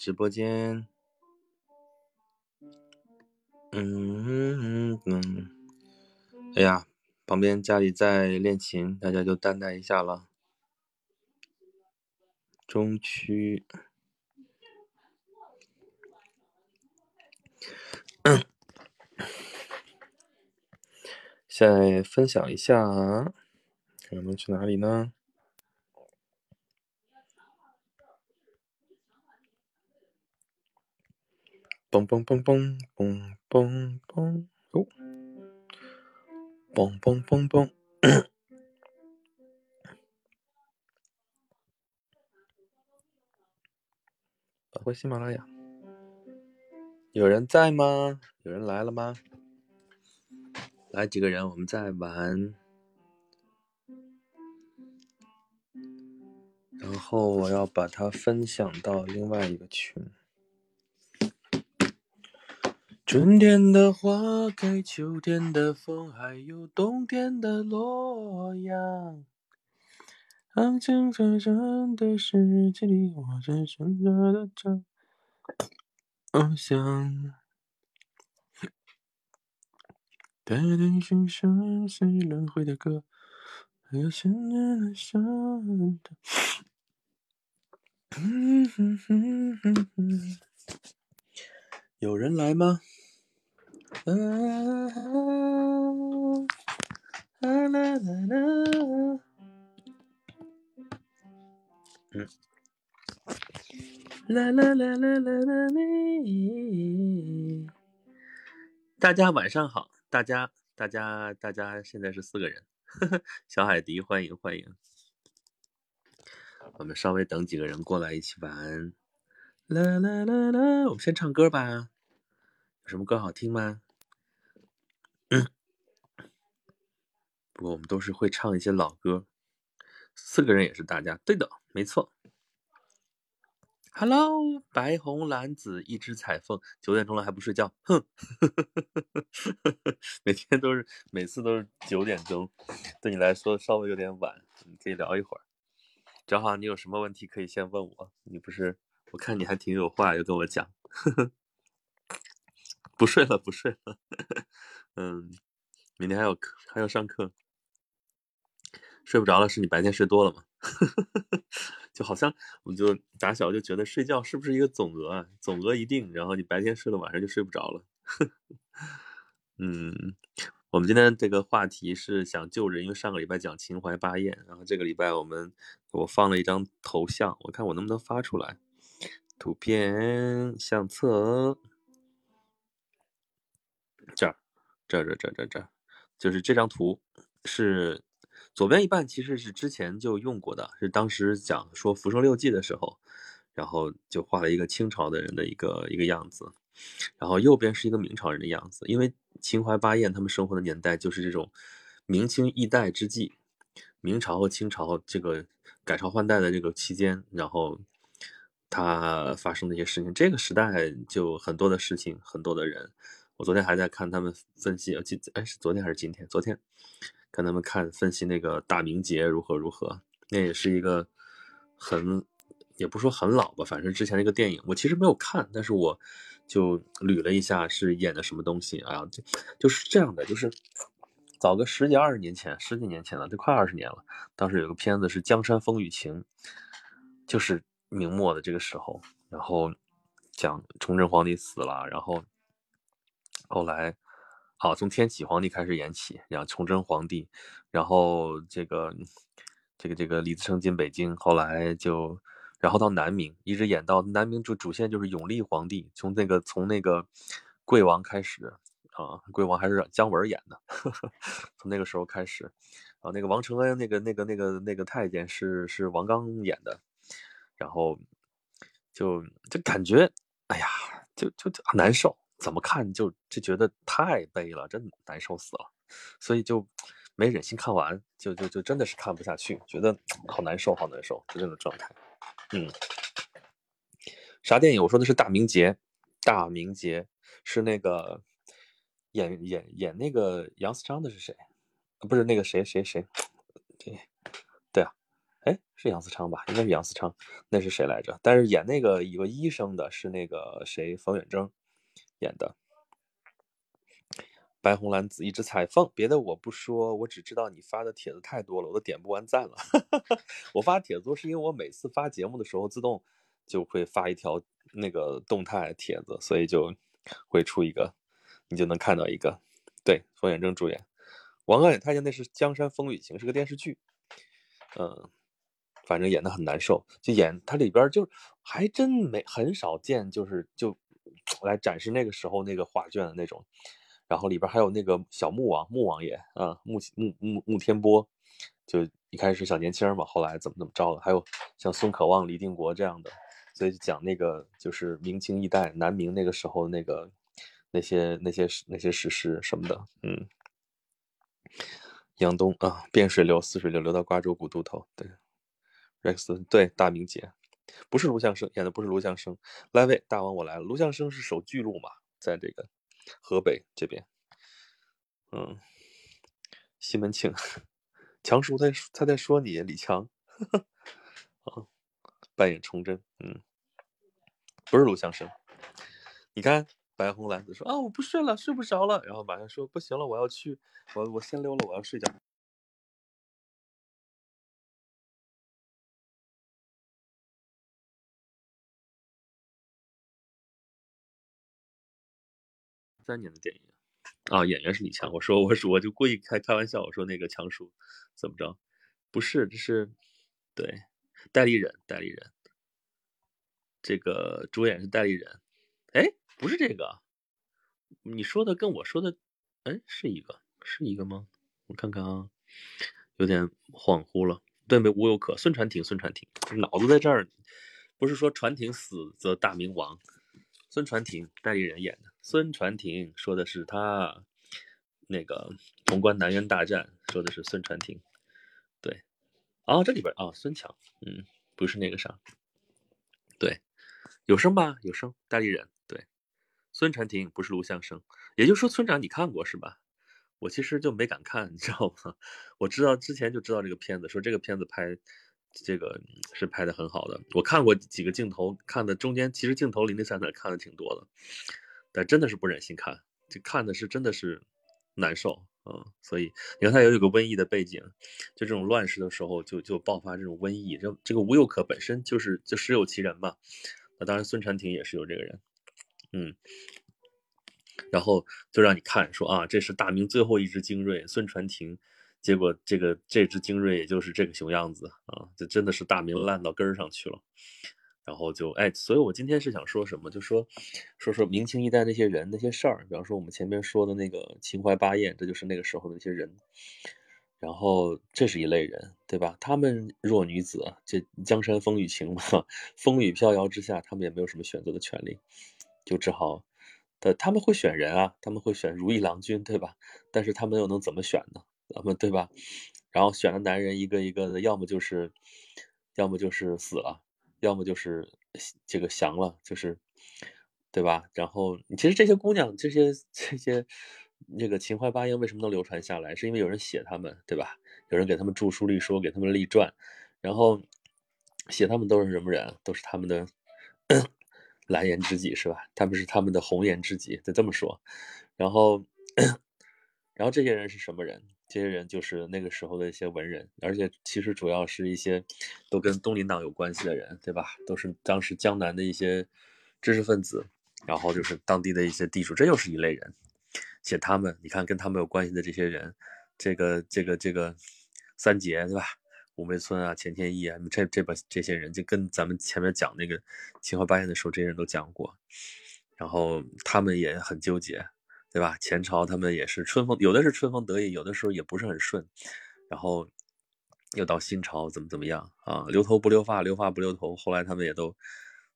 直播间。嗯嗯嗯，哎呀，旁边家里在练琴，大家就担待一下了。中区，现在分享一下，看我们去哪里呢？嘣嘣嘣嘣嘣嘣嘣哦，嘣嘣嘣嘣，返回喜马拉雅，有人在吗？有人来了吗？来几个人，我们在玩。然后我要把它分享到另外一个群。春天的花开，秋天的风，还有冬天的洛阳。安静在真的世界里，我只剩下的这翱翔。带着心声，随轮回的歌，还有现在的伤的。嗯哼哼哼哼，有人来吗？啊啦啦啦！嗯，啦啦啦啦啦啦！大家晚上好，大家大家大家现在是四个人，呵呵，小海迪欢迎欢迎，我们稍微等几个人过来一起玩，啦啦啦啦！我们先唱歌吧。什么歌好听吗？不过我们都是会唱一些老歌。四个人也是大家，对的，没错。Hello，白红蓝紫一只彩凤，九点钟了还不睡觉，哼！每天都是，每次都是九点钟，对你来说稍微有点晚，你可以聊一会儿。正好你有什么问题可以先问我，你不是？我看你还挺有话要跟我讲。不睡了，不睡了。嗯，明天还有课，还要上课。睡不着了，是你白天睡多了吗？就好像我们就打小就觉得睡觉是不是一个总额啊？总额一定，然后你白天睡了，晚上就睡不着了。嗯，我们今天这个话题是想救人，因为上个礼拜讲秦淮八艳，然后这个礼拜我们我放了一张头像，我看我能不能发出来图片相册。这儿，这儿这这这这，就是这张图是左边一半，其实是之前就用过的，是当时讲说《浮生六记》的时候，然后就画了一个清朝的人的一个一个样子，然后右边是一个明朝人的样子，因为秦淮八艳他们生活的年代就是这种明清易代之际，明朝和清朝这个改朝换代的这个期间，然后它发生的一些事情，这个时代就很多的事情，很多的人。我昨天还在看他们分析，呃，今哎是昨天还是今天？昨天看他们看分析那个大明节如何如何，那也是一个很也不说很老吧，反正之前那个电影我其实没有看，但是我就捋了一下是演的什么东西啊，就就是这样的，就是早个十几二十年前，十几年前了，都快二十年了。当时有个片子是《江山风雨情》，就是明末的这个时候，然后讲崇祯皇帝死了，然后。后来，好，从天启皇帝开始演起，然后崇祯皇帝，然后这个，这个这个李自成进北京，后来就，然后到南明，一直演到南明主主线就是永历皇帝，从那个从那个贵王开始啊，贵王还是姜文演的呵呵，从那个时候开始，啊，那个王承恩那个那个那个那个太监是是王刚演的，然后就就感觉，哎呀，就就就难受。怎么看就就觉得太悲了，真难受死了，所以就没忍心看完，就就就真的是看不下去，觉得好难受，好难受，就这种状态。嗯，啥电影？我说的是《大明劫》，《大明劫》是那个演演演那个杨思昌的是谁？不是那个谁谁谁？对对啊，哎，是杨思昌吧？应该是杨思昌。那是谁来着？但是演那个一个医生的是那个谁？冯远征演的。白红蓝紫一直彩凤，别的我不说，我只知道你发的帖子太多了，我都点不完赞了。我发帖子多是因为我每次发节目的时候自动就会发一条那个动态帖子，所以就会出一个，你就能看到一个。对，冯远征主演，王刚也看见那是《江山风雨情》，是个电视剧。嗯。反正演的很难受，就演他里边就还真没很少见，就是就我来展示那个时候那个画卷的那种，然后里边还有那个小穆王穆王爷啊，穆穆穆穆天波，就一开始小年轻嘛，后来怎么怎么着了，还有像孙可望、李定国这样的，所以讲那个就是明清一代南明那个时候那个那些那些那些史诗什么的，嗯，杨东啊，汴水流，泗水流，流到瓜州古渡头，对。Rex 对大明姐，不是卢象升演的，不是卢象升。来位大王，我来了。卢象升是守巨鹿嘛，在这个河北这边。嗯，西门庆，强叔在他在说你李强，啊，扮演崇祯。嗯，不是卢象升。你看白红蓝子说啊，我不睡了，睡不着了。然后马上说不行了，我要去，我我先溜了，我要睡觉。三年的电影啊，演员是李强。我说我说我就故意开开玩笑，我说那个强叔怎么着？不是，这是对代理人，代理人。这个主演是代理人。哎，不是这个，你说的跟我说的，哎，是一个，是一个吗？我看看啊，有点恍惚了。对，没吴有可，孙传庭，孙传庭，脑子在这儿。不是说传庭死则大明亡，孙传庭代理人演的。孙传庭说的是他那个潼关南渊大战，说的是孙传庭。对，哦，这里边啊，孙强，嗯，不是那个啥，对，有声吧？有声代理人，对，孙传庭不是卢象升，也就是说，村长你看过是吧？我其实就没敢看，你知道吗？我知道之前就知道这个片子，说这个片子拍这个是拍的很好的，我看过几个镜头，看的中间其实镜头零零散散看的挺多的。但真的是不忍心看，就看的是真的是难受啊！所以你看，他也有个瘟疫的背景，就这种乱世的时候，就就爆发这种瘟疫。这这个吴又可本身就是就实有其人嘛。那当然，孙传庭也是有这个人，嗯。然后就让你看说啊，这是大明最后一支精锐孙传庭，结果这个这支精锐也就是这个熊样子啊！这真的是大明烂到根儿上去了。然后就哎，所以我今天是想说什么，就说说说明清一代那些人那些事儿，比方说我们前面说的那个秦淮八艳，这就是那个时候的那些人。然后这是一类人，对吧？他们弱女子，这江山风雨情嘛，风雨飘摇之下，他们也没有什么选择的权利，就只好的他们会选人啊，他们会选如意郎君，对吧？但是他们又能怎么选呢？咱们对吧？然后选的男人一个一个的，要么就是要么就是死了。要么就是这个降了，就是，对吧？然后其实这些姑娘，这些这些那个秦淮八艳为什么能流传下来？是因为有人写他们，对吧？有人给他们著书立说，给他们立传，然后写他们都是什么人？都是他们的蓝颜知己，是吧？他们是他们的红颜知己，得这么说。然后，然后这些人是什么人？这些人就是那个时候的一些文人，而且其实主要是一些都跟东林党有关系的人，对吧？都是当时江南的一些知识分子，然后就是当地的一些地主，这又是一类人。写他们，你看跟他们有关系的这些人，这个这个这个三杰，对吧？五梅村啊，钱天益啊，这这把这些人就跟咱们前面讲那个秦淮八艳的时候，这些人都讲过，然后他们也很纠结。对吧？前朝他们也是春风，有的是春风得意，有的时候也不是很顺。然后又到新朝，怎么怎么样啊？留头不留发，留发不留头。后来他们也都，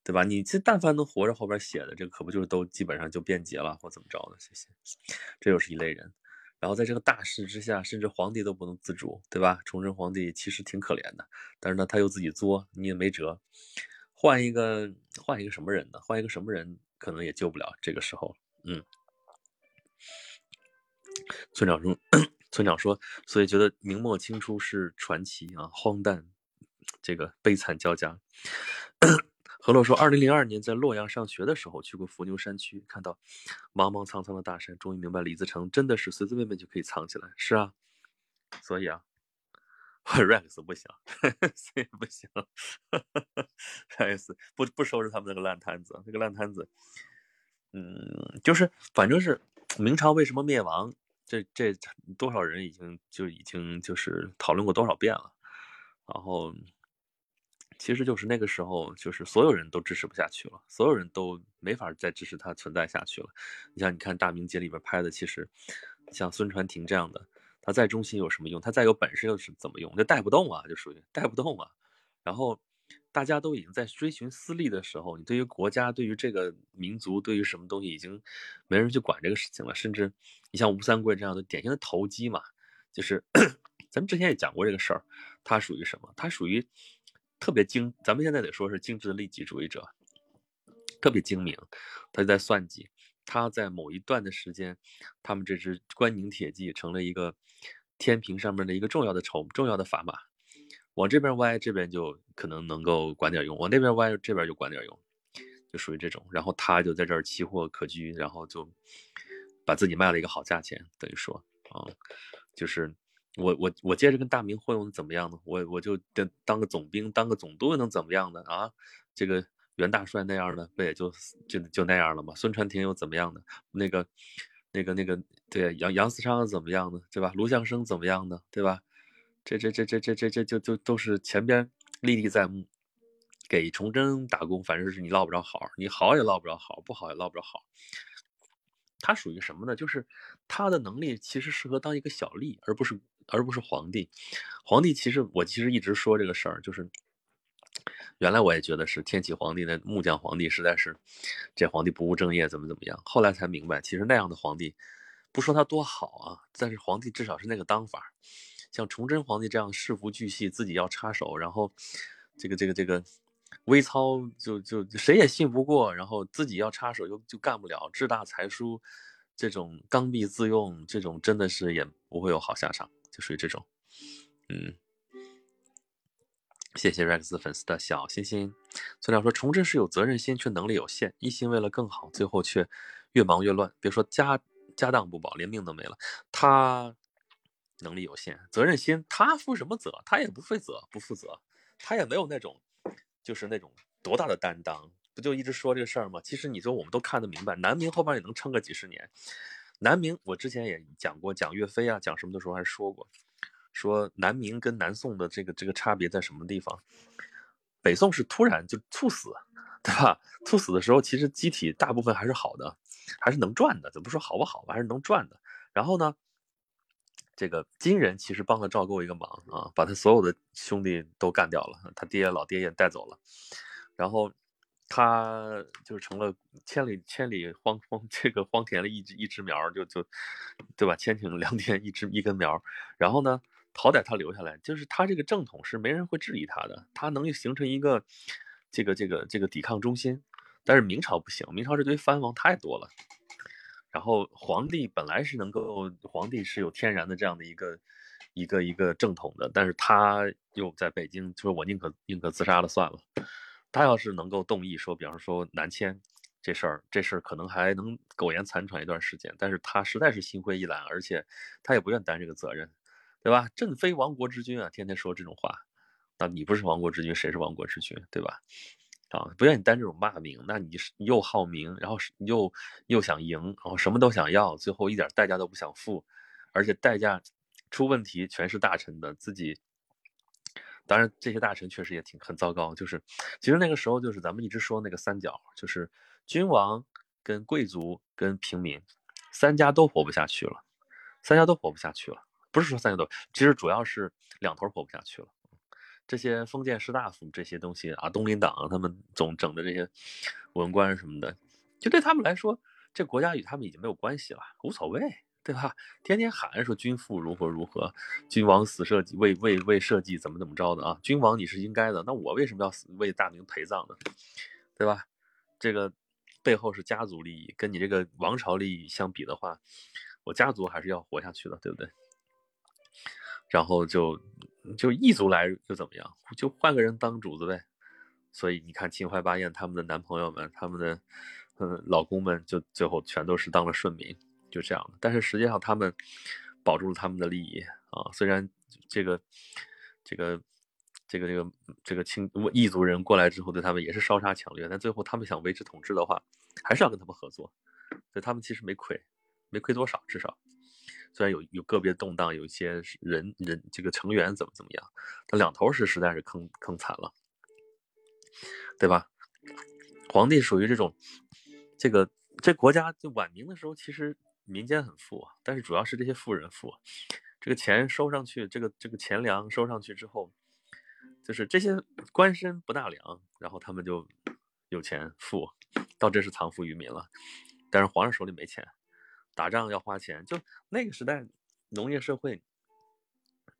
对吧？你这但凡能活着，后边写的这可不就是都基本上就变节了，或怎么着的谢谢？这又是一类人。然后在这个大势之下，甚至皇帝都不能自主，对吧？崇祯皇帝其实挺可怜的，但是呢，他又自己作，你也没辙。换一个，换一个什么人呢？换一个什么人，可能也救不了这个时候。嗯。村长说：“ 村长说，所以觉得明末清初是传奇啊，荒诞，这个悲惨交加。何洛说，二零零二年在洛阳上学的时候，去过伏牛山区，看到茫茫苍苍的大山，终于明白李自成真的是随随便便就可以藏起来。是啊，所以啊，Rex 不行，所以不行，Rex 不不收拾他们那个烂摊子，那个烂摊子，嗯，就是反正是明朝为什么灭亡，这这多少人已经就已经就是讨论过多少遍了，然后。其实就是那个时候，就是所有人都支持不下去了，所有人都没法再支持他存在下去了。你像，你看《大明节》里边拍的，其实像孙传庭这样的，他再忠心有什么用？他再有本事又是怎么用？就带不动啊，就属于带不动啊。然后大家都已经在追寻私利的时候，你对于国家、对于这个民族、对于什么东西，已经没人去管这个事情了。甚至你像吴三桂这样的典型的投机嘛，就是 咱们之前也讲过这个事儿，他属于什么？他属于。特别精，咱们现在得说是精致的利己主义者，特别精明，他就在算计，他在某一段的时间，他们这支关宁铁骑成了一个天平上面的一个重要的筹，重要的砝码，往这边歪，这边就可能能够管点用；往那边歪，这边就管点用，就属于这种。然后他就在这儿奇货可居，然后就把自己卖了一个好价钱，等于说啊，就是。我我我接着跟大明混，能怎么样呢？我我就当当个总兵，当个总督能怎么样呢？啊，这个袁大帅那样的不也就就就那样了吗？孙传庭又怎么样呢？那个那个那个对杨杨嗣昌怎么样呢？对吧？卢象升怎么样呢？对吧？这这这这这这这就就都是前边历历在目，给崇祯打工，反正是你落不着好，你好也落不着好，不好也落不着好。他属于什么呢？就是他的能力其实适合当一个小吏，而不是。而不是皇帝，皇帝其实我其实一直说这个事儿，就是原来我也觉得是天启皇帝那木匠皇帝实在是这皇帝不务正业，怎么怎么样。后来才明白，其实那样的皇帝不说他多好啊，但是皇帝至少是那个当法。像崇祯皇帝这样事无巨细，自己要插手，然后这个这个这个微操就就谁也信不过，然后自己要插手又就干不了，志大才疏，这种刚愎自用，这种真的是也不会有好下场。就属于这种，嗯，谢谢 Rex 粉丝的小心心。村长说：“崇祯是有责任心，却能力有限，一心为了更好，最后却越忙越乱。别说家家当不保，连命都没了。他能力有限，责任心他负什么责？他也不负责，不负责，他也没有那种就是那种多大的担当。不就一直说这个事儿吗？其实你说我们都看得明白，南明后边也能撑个几十年。”南明，我之前也讲过，讲岳飞啊，讲什么的时候还说过，说南明跟南宋的这个这个差别在什么地方？北宋是突然就猝死，对吧？猝死的时候，其实机体大部分还是好的，还是能转的，怎么说好不好吧？还是能转的。然后呢，这个金人其实帮了赵构一个忙啊，把他所有的兄弟都干掉了，他爹老爹也带走了，然后。他就成了千里千里荒荒这个荒田的一枝一枝苗，就就，对吧？千顷良田一枝一根苗。然后呢，好歹他留下来，就是他这个正统是没人会质疑他的，他能形成一个这个这个这个抵抗中心。但是明朝不行，明朝这堆藩王太多了。然后皇帝本来是能够，皇帝是有天然的这样的一个一个一个正统的，但是他又在北京，就是我宁可宁可自杀了算了。他要是能够动议说，比方说南迁这事儿，这事儿可能还能苟延残喘一段时间。但是他实在是心灰意懒，而且他也不愿担这个责任，对吧？朕非亡国之君啊，天天说这种话，那你不是亡国之君，谁是亡国之君，对吧？啊，不愿意担这种骂名，那你是又好名，然后又又想赢，然后什么都想要，最后一点代价都不想付，而且代价出问题全是大臣的自己。当然，这些大臣确实也挺很糟糕。就是，其实那个时候就是咱们一直说那个三角，就是君王、跟贵族、跟平民，三家都活不下去了，三家都活不下去了。不是说三家都，其实主要是两头活不下去了。这些封建士大夫这些东西啊，东林党他们总整的这些文官什么的，就对他们来说，这国家与他们已经没有关系了，无所谓。对吧？天天喊说君父如何如何，君王死社稷为为为社稷怎么怎么着的啊？君王你是应该的，那我为什么要死为大明陪葬呢？对吧？这个背后是家族利益，跟你这个王朝利益相比的话，我家族还是要活下去的，对不对？然后就就异族来又怎么样？就换个人当主子呗。所以你看秦淮八艳他们的男朋友们，他们的嗯老公们，就最后全都是当了顺民，就这样的。但是实际上他们保住了他们的利益啊。虽然这个这个这个这个这个清异族人过来之后，对他们也是烧杀抢掠，但最后他们想维持统治的话，还是要跟他们合作。所以他们其实没亏，没亏多少，至少。虽然有有个别动荡，有一些人人这个成员怎么怎么样，但两头是实在是坑坑惨了，对吧？皇帝属于这种，这个这国家就晚明的时候，其实民间很富啊，但是主要是这些富人富，这个钱收上去，这个这个钱粮收上去之后，就是这些官绅不纳粮，然后他们就有钱富，到真是藏富于民了。但是皇上手里没钱。打仗要花钱，就那个时代，农业社会，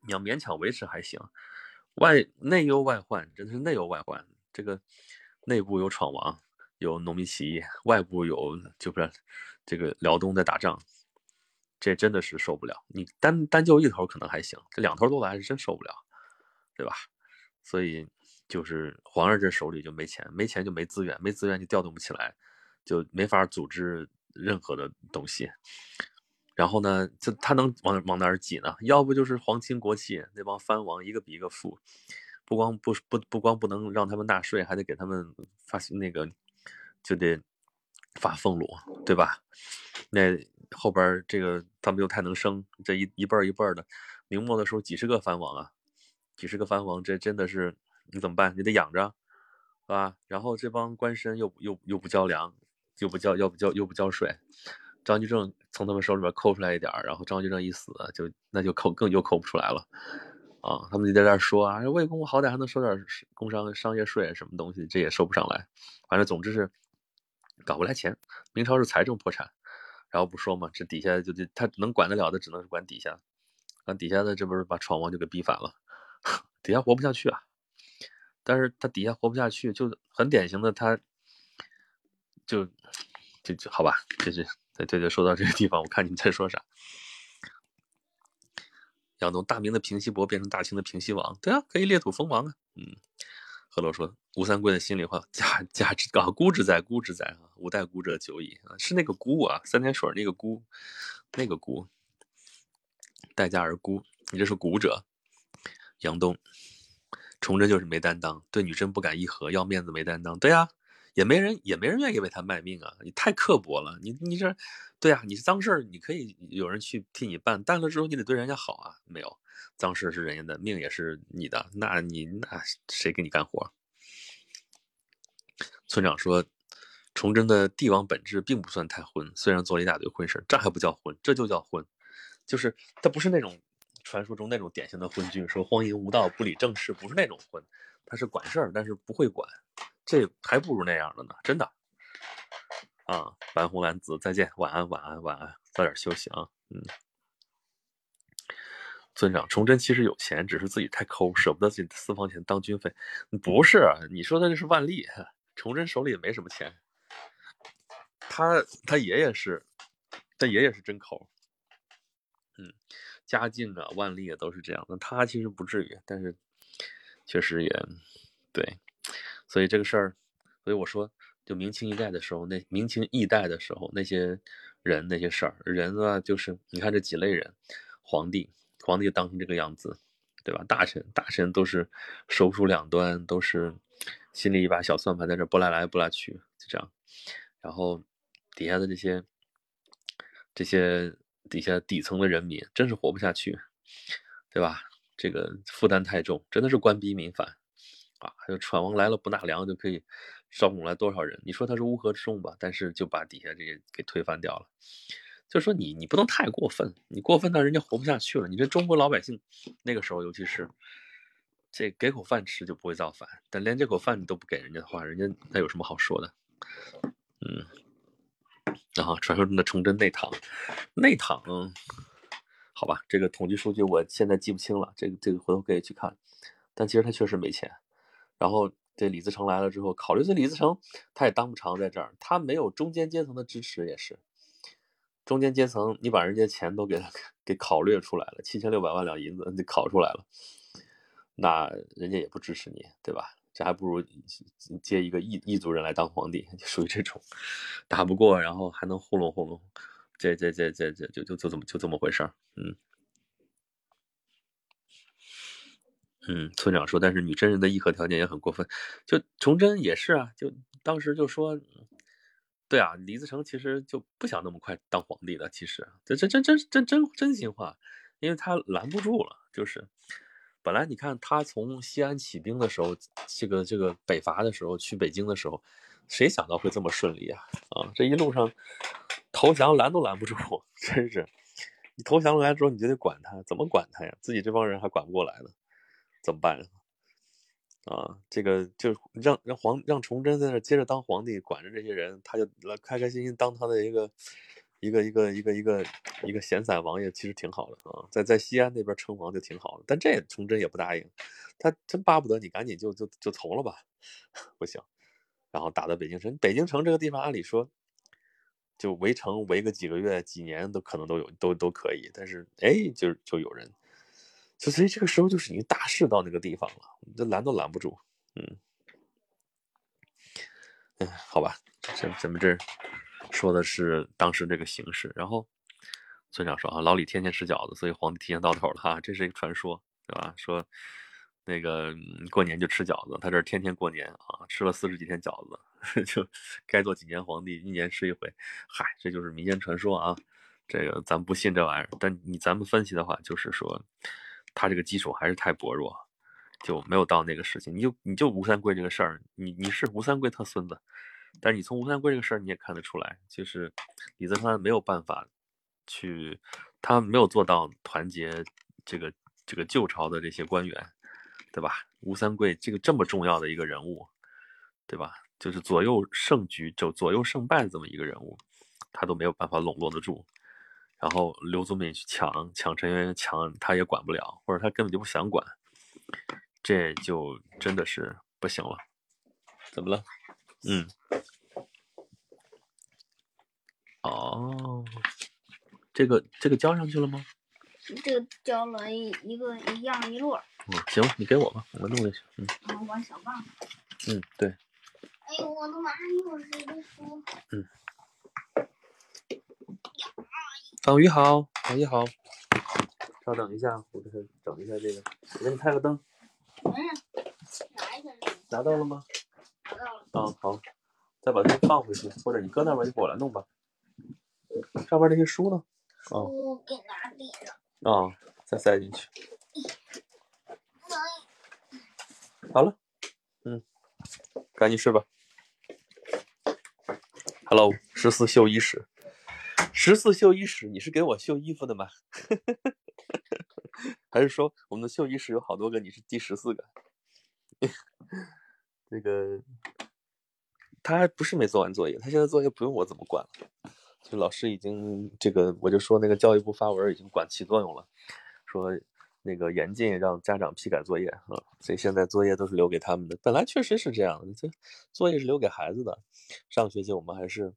你要勉强维持还行。外内忧外患，真的是内忧外患。这个内部有闯王，有农民起义，外部有就是这个辽东在打仗，这真的是受不了。你单单就一头可能还行，这两头都来是真受不了，对吧？所以就是皇上这手里就没钱，没钱就没资源，没资源就调动不起来，就没法组织。任何的东西，然后呢，就他能往往哪儿挤呢？要不就是皇亲国戚那帮藩王一个比一个富，不光不不不光不能让他们纳税，还得给他们发那个，就得发俸禄，对吧？那后边这个他们又太能生，这一一辈儿一辈儿的，明末的时候几十个藩王啊，几十个藩王，这真的是你怎么办？你得养着，是吧？然后这帮官绅又又又不交粮。又不交，又不交，又不交税，张居正从他们手里边抠出来一点然后张居正一死，就那就扣更又扣不出来了，啊，他们就在这说啊，魏公公好歹还能收点工商商业税什么东西，这也收不上来，反正总之是搞不来钱。明朝是财政破产，然后不说嘛，这底下就就他能管得了的只能是管底下，管底下的这不是把闯王就给逼反了，底下活不下去啊，但是他底下活不下去，就很典型的他。就，就就好吧，就是这这就说到这个地方。我看你们在说啥？要从大明的平西伯变成大清的平西王，对啊，可以裂土封王啊。嗯，何洛说吴三桂的心里话，家家之啊，孤之在，孤之在啊，五代孤者久矣啊，是那个孤啊，三点水那个孤，那个孤，待价而孤，你这是孤者。杨东，崇祯就是没担当，对女真不敢议和，要面子没担当，对呀。也没人，也没人愿意为他卖命啊！你太刻薄了，你你这，对啊，你是脏事儿，你可以有人去替你办，办了之后你得对人家好啊。没有，脏事是人家的命，也是你的，那你那谁给你干活？村长说，崇祯的帝王本质并不算太昏，虽然做了一大堆昏事这还不叫昏，这就叫昏，就是他不是那种传说中那种典型的昏君，说荒淫无道、不理政事，不是那种昏，他是管事儿，但是不会管。这还不如那样的呢，真的。啊，白红蓝紫，再见，晚安，晚安，晚安，早点休息啊。嗯，村长，崇祯其实有钱，只是自己太抠，舍不得自己的私房钱当军费。不是，你说的这是万历，崇祯手里也没什么钱。他他爷爷是，他爷爷是真抠。嗯，嘉靖啊，万历啊，都是这样的。他其实不至于，但是确实也对。所以这个事儿，所以我说，就明清一代的时候，那明清易代的时候，那些人那些事儿，人啊，就是你看这几类人，皇帝，皇帝当成这个样子，对吧？大臣，大臣都是手鼠两端，都是心里一把小算盘在这拨来来拨来去，就这样。然后底下的这些这些底下底层的人民，真是活不下去，对吧？这个负担太重，真的是官逼民反。啊，还有闯王来了不纳粮就可以招拢来多少人？你说他是乌合之众吧？但是就把底下这些给推翻掉了。就说你你不能太过分，你过分到人家活不下去了。你这中国老百姓那个时候，尤其是这给口饭吃就不会造反，但连这口饭你都不给人家的话，人家那有什么好说的？嗯，然后传说中的崇祯内躺，内躺，好吧，这个统计数据我现在记不清了，这个这个回头可以去看。但其实他确实没钱。然后这李自成来了之后，考虑这李自成他也当不长在这儿，他没有中间阶层的支持，也是中间阶层，你把人家钱都给给考虑出来了，七千六百万两银子你考出来了，那人家也不支持你，对吧？这还不如接一个异异族人来当皇帝，就属于这种打不过，然后还能糊弄糊弄，这这这这这就就就这么就这么回事儿，嗯嗯。村长说，但是女真人的议和条件也很过分，就崇祯也是啊，就当时就说，对啊，李自成其实就不想那么快当皇帝的，其实这这真真真真真心话，因为他拦不住了，就是。本来你看他从西安起兵的时候，这个这个北伐的时候去北京的时候，谁想到会这么顺利啊？啊，这一路上投降拦都拦不住，真是！你投降来之后你就得管他，怎么管他呀？自己这帮人还管不过来呢，怎么办？啊，这个就让让皇让崇祯在那接着当皇帝，管着这些人，他就来开开心心当他的一个。一个一个一个一个一个闲散王爷其实挺好的啊，在在西安那边称王就挺好的，但这崇祯也不答应，他真巴不得你赶紧就就就从了吧，不行，然后打到北京城，北京城这个地方按理说就围城围个几个月几年都可能都有都都可以，但是哎就就有人，就所以这个时候就是已经大势到那个地方了，这拦都拦不住，嗯，嗯，好吧，咱咱们这。说的是当时这个形势，然后村长说啊，老李天天吃饺子，所以皇帝提前到头了哈，这是一个传说，对吧？说那个过年就吃饺子，他这天天过年啊，吃了四十几天饺子，就该做几年皇帝，一年吃一回。嗨，这就是民间传说啊，这个咱不信这玩意儿。但你咱们分析的话，就是说他这个基础还是太薄弱，就没有到那个时期。你就你就吴三桂这个事儿，你你是吴三桂他孙子。但是你从吴三桂这个事儿，你也看得出来，就是李泽藩没有办法去，他没有做到团结这个这个旧朝的这些官员，对吧？吴三桂这个这么重要的一个人物，对吧？就是左右胜局、就左右胜败这么一个人物，他都没有办法笼络得住。然后刘祖敏去抢抢陈圆圆，抢他也管不了，或者他根本就不想管，这就真的是不行了。怎么了？嗯，哦，这个这个交上去了吗？这个交了一一个一样一摞。嗯，行，你给我吧，我弄就行。嗯。然后我小棒。嗯，对。我的妈！又是一个书。嗯。方宇好，方宇好。稍等一下，我给他整一下这个。我给你开个灯。嗯。拿一下这个。拿到了吗？啊好，再把这放回去，或者你搁那边，一会儿我来弄吧。上面那些书呢？书给拿地上。啊，再塞进去。好了，嗯，赶紧睡吧。Hello，十四绣衣室，十四绣衣室，你是给我绣衣服的吗？还是说我们的绣衣室有好多个，你是第十四个？这个。他还不是没做完作业，他现在作业不用我怎么管了，就老师已经这个，我就说那个教育部发文已经管起作用了，说那个严禁让家长批改作业啊，所以现在作业都是留给他们的。本来确实是这样的，这作业是留给孩子的。上学期我们还是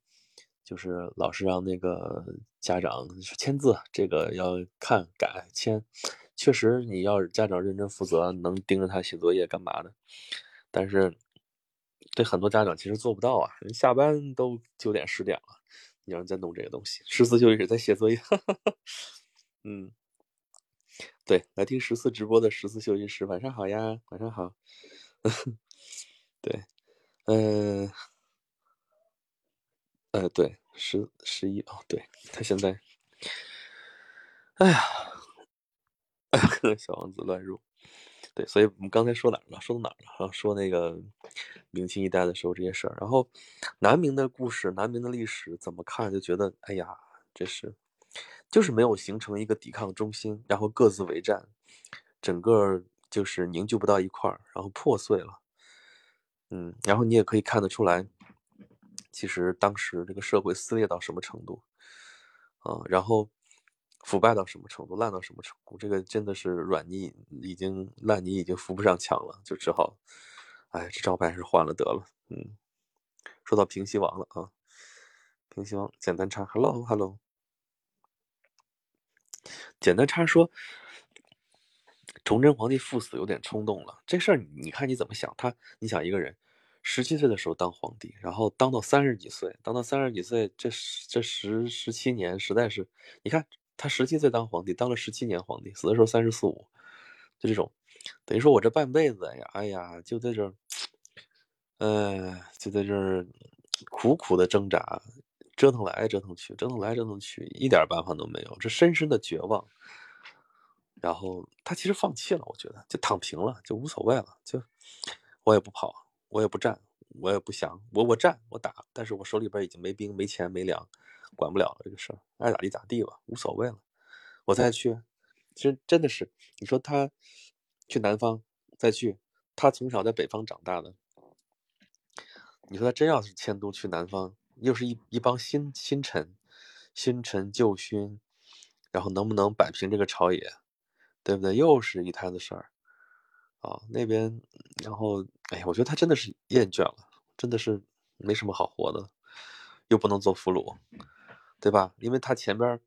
就是老师让那个家长签字，这个要看改签，确实你要家长认真负责，能盯着他写作业干嘛的，但是。对很多家长其实做不到啊，人下班都九点十点了，你让人再弄这个东西，十四就一直在写作业。嗯，对，来听十四直播的十四休息室，晚上好呀，晚上好。对，嗯，呃，对，十十一哦，对他现在，哎呀，哎呀，小王子乱入。对，所以我们刚才说哪儿了？说到哪儿了？啊，说那个明清一代的时候这些事儿。然后南明的故事，南明的历史怎么看？就觉得，哎呀，这是就是没有形成一个抵抗中心，然后各自为战，整个就是凝聚不到一块儿，然后破碎了。嗯，然后你也可以看得出来，其实当时这个社会撕裂到什么程度啊？然后。腐败到什么程度，烂到什么程度？这个真的是软泥已经烂泥已经扶不上墙了，就只好，哎，这招牌还是换了得了。嗯，说到平西王了啊，平西王简单插，hello hello，简单插说，崇祯皇帝赴死有点冲动了。这事儿你看你怎么想？他，你想一个人十七岁的时候当皇帝，然后当到三十几岁，当到三十几岁，这这十十七年实在是，你看他十七岁当皇帝，当了十七年皇帝，死的时候三十四五，就这种，等于说我这半辈子呀，哎呀，就在这儿，呃，就在这儿苦苦的挣扎，折腾来折腾去，折腾来折腾去，一点办法都没有，这深深的绝望。然后他其实放弃了，我觉得就躺平了，就无所谓了，就我也不跑，我也不战，我也不想，我我战我打，但是我手里边已经没兵没钱没粮，管不了了这个事儿，爱咋地咋地吧，无所谓了，我再去，其实真的是，你说他去南方再去，他从小在北方长大的，你说他真要是迁都去南方，又是一一帮新新臣，新臣旧勋，然后能不能摆平这个朝野？对不对？又是一摊子事儿啊！那边，然后，哎呀，我觉得他真的是厌倦了，真的是没什么好活的，又不能做俘虏，对吧？因为他前边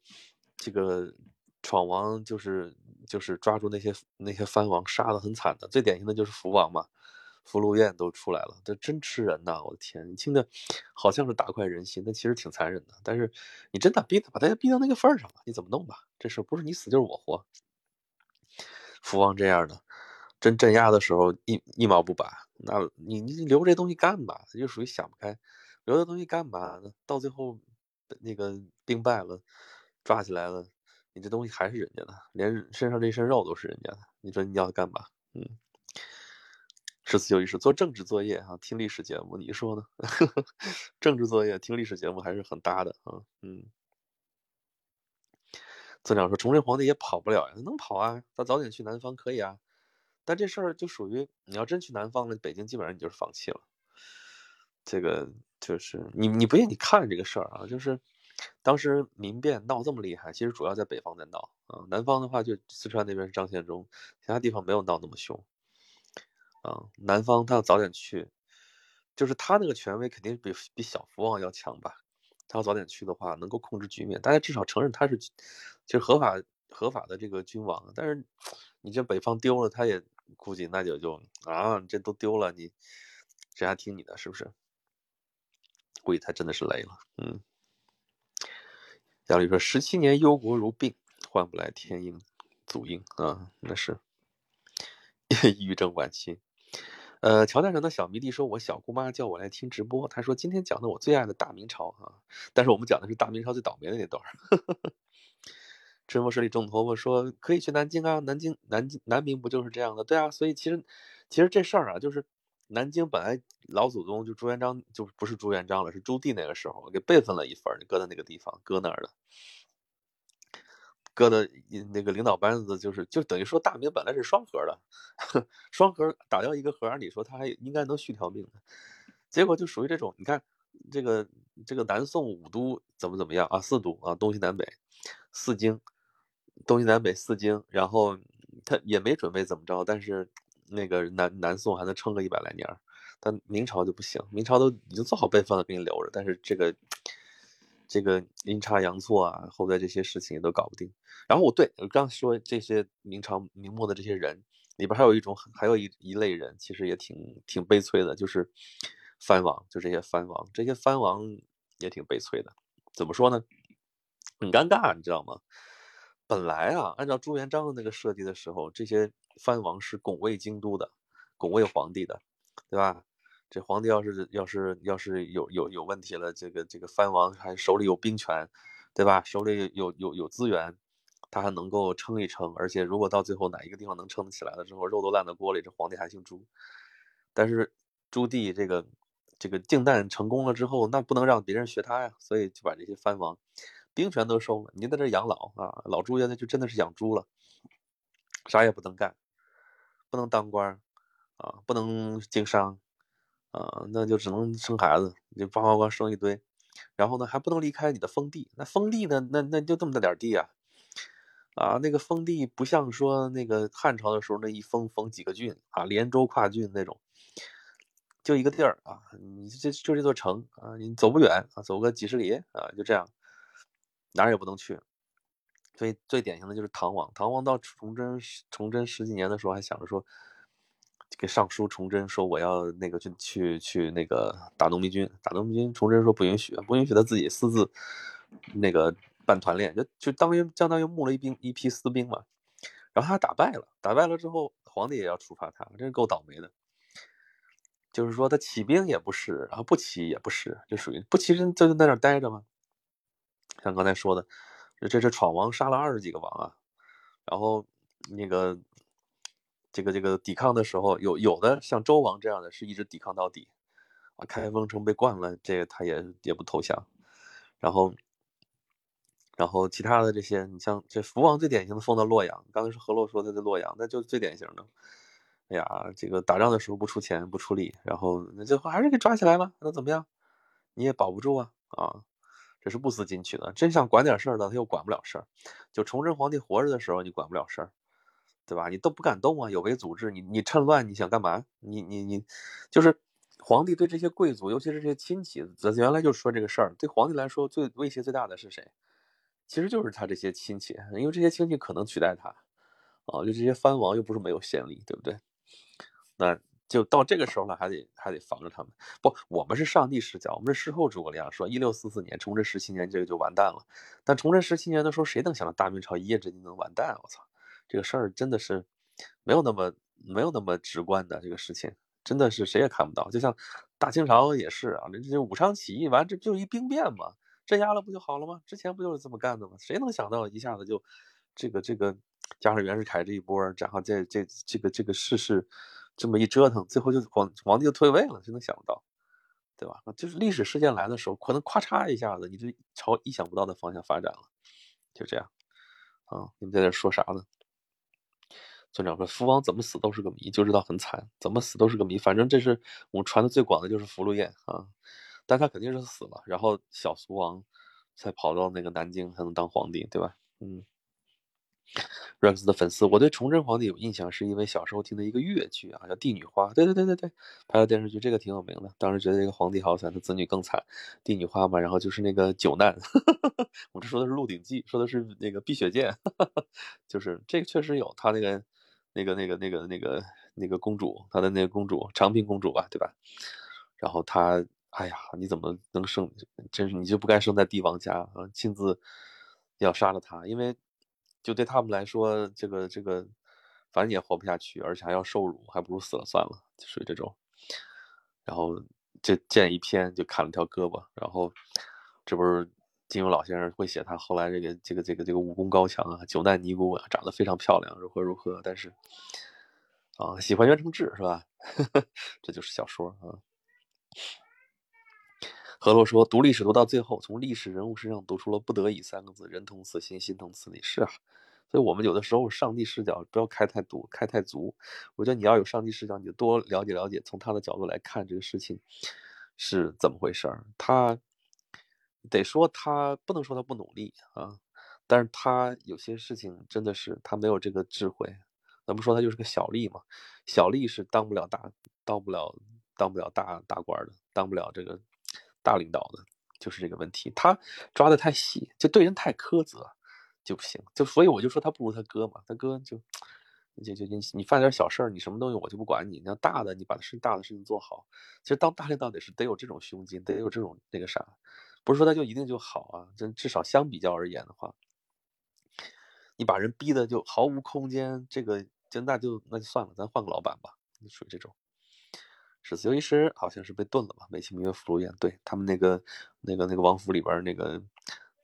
这个闯王就是就是抓住那些那些藩王，杀的很惨的，最典型的就是福王嘛，福禄宴都出来了，这真吃人呐！我的天，你听着好像是大快人心，但其实挺残忍的。但是你真的逼他，把大家逼到那个份儿上了，你怎么弄吧？这事不是你死就是我活。福王这样的，真镇压的时候一一毛不拔，那你你留这东西干嘛？就属于想不开，留这东西干嘛呢？到最后那个兵败了，抓起来了，你这东西还是人家的，连身上这身肉都是人家的，你说你要干嘛？嗯，十四有意思，做政治作业啊，听历史节目，你说呢？政治作业听历史节目还是很搭的啊，嗯。村长说：“崇祯皇帝也跑不了呀，能跑啊？他早点去南方可以啊。但这事儿就属于你要真去南方了，北京基本上你就是放弃了。这个就是你你不信你看这个事儿啊，就是当时民变闹这么厉害，其实主要在北方在闹啊。南方的话，就四川那边是张献忠，其他地方没有闹那么凶啊。南方他要早点去，就是他那个权威肯定比比小福王要强吧。”他要早点去的话，能够控制局面，大家至少承认他是，就是合法合法的这个君王。但是你这北方丢了，他也估计那就就啊，这都丢了，你谁还听你的？是不是？估计他真的是累了。嗯。杨丽说：“十七年忧国如病，换不来天应祖应啊，那是 抑郁症晚期。”呃，乔大成的小迷弟说：“我小姑妈叫我来听直播，她说今天讲的我最爱的大明朝啊，但是我们讲的是大明朝最倒霉的那段。”春风十里种头发说：“可以去南京啊，南京南京南明不就是这样的？对啊，所以其实其实这事儿啊，就是南京本来老祖宗就朱元璋就不是朱元璋了，是朱棣那个时候给备份了一份，搁在那个地方，搁那儿了。”哥的那个领导班子就是，就等于说大明本来是双核的，双核打掉一个核，按理说他还应该能续条命的，结果就属于这种。你看这个这个南宋五都怎么怎么样啊？四都啊，东西南北四京，东西南北四京，然后他也没准备怎么着，但是那个南南宋还能撑个一百来年，但明朝就不行，明朝都已经做好备份了给你留着，但是这个。这个阴差阳错啊，后来这些事情也都搞不定。然后我对我刚说这些明朝明末的这些人里边，还有一种还有一一类人，其实也挺挺悲催的，就是藩王，就这些藩王，这些藩王也挺悲催的。怎么说呢？很尴尬，你知道吗？本来啊，按照朱元璋的那个设计的时候，这些藩王是拱卫京都的，拱卫皇帝的，对吧？这皇帝要是要是要是有有有问题了，这个这个藩王还手里有兵权，对吧？手里有有有资源，他还能够撑一撑。而且如果到最后哪一个地方能撑得起来了之后，肉都烂到锅里，这皇帝还姓朱。但是朱棣这个这个靖难成功了之后，那不能让别人学他呀，所以就把这些藩王兵权都收了。您在这养老啊，老朱家那就真的是养猪了，啥也不能干，不能当官啊，不能经商。啊，那就只能生孩子，就呱呱呱生一堆，然后呢还不能离开你的封地。那封地呢，那那就这么大点地啊，啊，那个封地不像说那个汉朝的时候那一封封几个郡啊，连州跨郡那种，就一个地儿啊，你这就这座城啊，你走不远啊，走个几十里啊，就这样，哪儿也不能去。最最典型的就是唐王，唐王到崇祯崇祯十几年的时候，还想着说给上书崇祯说我要那个去去去那个打农民军，打农民军，崇祯说不允许，不允许他自己私自那个办团练，就就当于相当于募了一兵一批私兵嘛。然后他打败了，打败了之后，皇帝也要处罚他，真是够倒霉的。就是说他起兵也不是，然后不起也不是，就属于不起人就在那待着嘛？像刚才说的，这这闯王杀了二十几个王啊，然后那个这个这个抵抗的时候，有有的像周王这样的是一直抵抗到底啊，开封城被灌了，这个他也也不投降，然后。然后其他的这些，你像这福王最典型的封到洛阳，刚才是何洛说他在洛阳，那就是最典型的。哎呀，这个打仗的时候不出钱不出力，然后那最后还是给抓起来了，那怎么样？你也保不住啊啊！这是不思进取的，真想管点事儿的他又管不了事儿。就崇祯皇帝活着的时候你管不了事儿，对吧？你都不敢动啊，有违祖制。你你趁乱你想干嘛？你你你，就是皇帝对这些贵族，尤其是这些亲戚，原来就说这个事儿，对皇帝来说最威胁最大的是谁？其实就是他这些亲戚，因为这些亲戚可能取代他，啊，就这些藩王又不是没有先例，对不对？那就到这个时候了，还得还得防着他们。不，我们是上帝视角，我们是事后诸葛亮说，一六四四年，崇祯十七年，这个就完蛋了。但崇祯十七年的时候，谁能想到大明朝一夜之间能完蛋？我操，这个事儿真的是没有那么没有那么直观的这个事情，真的是谁也看不到。就像大清朝也是啊，这这武昌起义完，这就一兵变嘛。镇压了不就好了吗？之前不就是这么干的吗？谁能想到一下子就，这个这个加上袁世凯这一波，然后这这这个这个事事这么一折腾，最后就皇皇帝就退位了，谁能想到，对吧？就是历史事件来的时候，可能咔嚓一下子，你就朝意想不到的方向发展了，就这样。啊，你们在这说啥呢？村长说，福王怎么死都是个谜，就知道很惨，怎么死都是个谜。反正这是我们传的最广的就是福禄宴啊。但他肯定是死了，然后小福王才跑到那个南京才能当皇帝，对吧？嗯，Rex 的粉丝，我对崇祯皇帝有印象，是因为小时候听的一个粤剧啊，叫《帝女花》。对对对对对，拍了电视剧，这个挺有名的。当时觉得这个皇帝好惨，他子女更惨，帝女花嘛。然后就是那个九难，我这说的是《鹿鼎记》，说的是那个碧血剑，就是这个确实有他那个那个那个那个那个那个公主，她的那个公主长平公主吧，对吧？然后她。哎呀，你怎么能生？真是你就不该生在帝王家啊！亲自要杀了她，因为就对他们来说，这个这个，反正也活不下去，而且还要受辱，还不如死了算了，就属于这种。然后这剑一偏，就砍了条胳膊。然后这不是金庸老先生会写他后来这个这个这个这个武功高强啊，九难尼姑啊，长得非常漂亮，如何如何？但是啊，喜欢袁承志是吧？这就是小说啊。何洛说：“读历史读到最后，从历史人物身上读出了‘不得已’三个字，人同此心，心同此理。是啊，所以我们有的时候上帝视角不要开太多，开太足。我觉得你要有上帝视角，你就多了解了解，从他的角度来看这个事情是怎么回事儿。他得说他不能说他不努力啊，但是他有些事情真的是他没有这个智慧。咱们说他就是个小吏嘛，小吏是当不了大，当不了当不了大大官的，当不了这个。”大领导的就是这个问题，他抓的太细，就对人太苛责就不行，就所以我就说他不如他哥嘛，他哥就就就你你犯点小事儿，你什么东西我就不管你，你要大的你把事大的事情做好。其实当大领导得是得有这种胸襟，得有这种那个啥，不是说他就一定就好啊，这至少相比较而言的话，你把人逼的就毫无空间，这个就那就那就算了，咱换个老板吧，属于这种。是自由医师，好像是被炖了吧？美其名曰福禄院，对他们那个、那个、那个王府里边那个、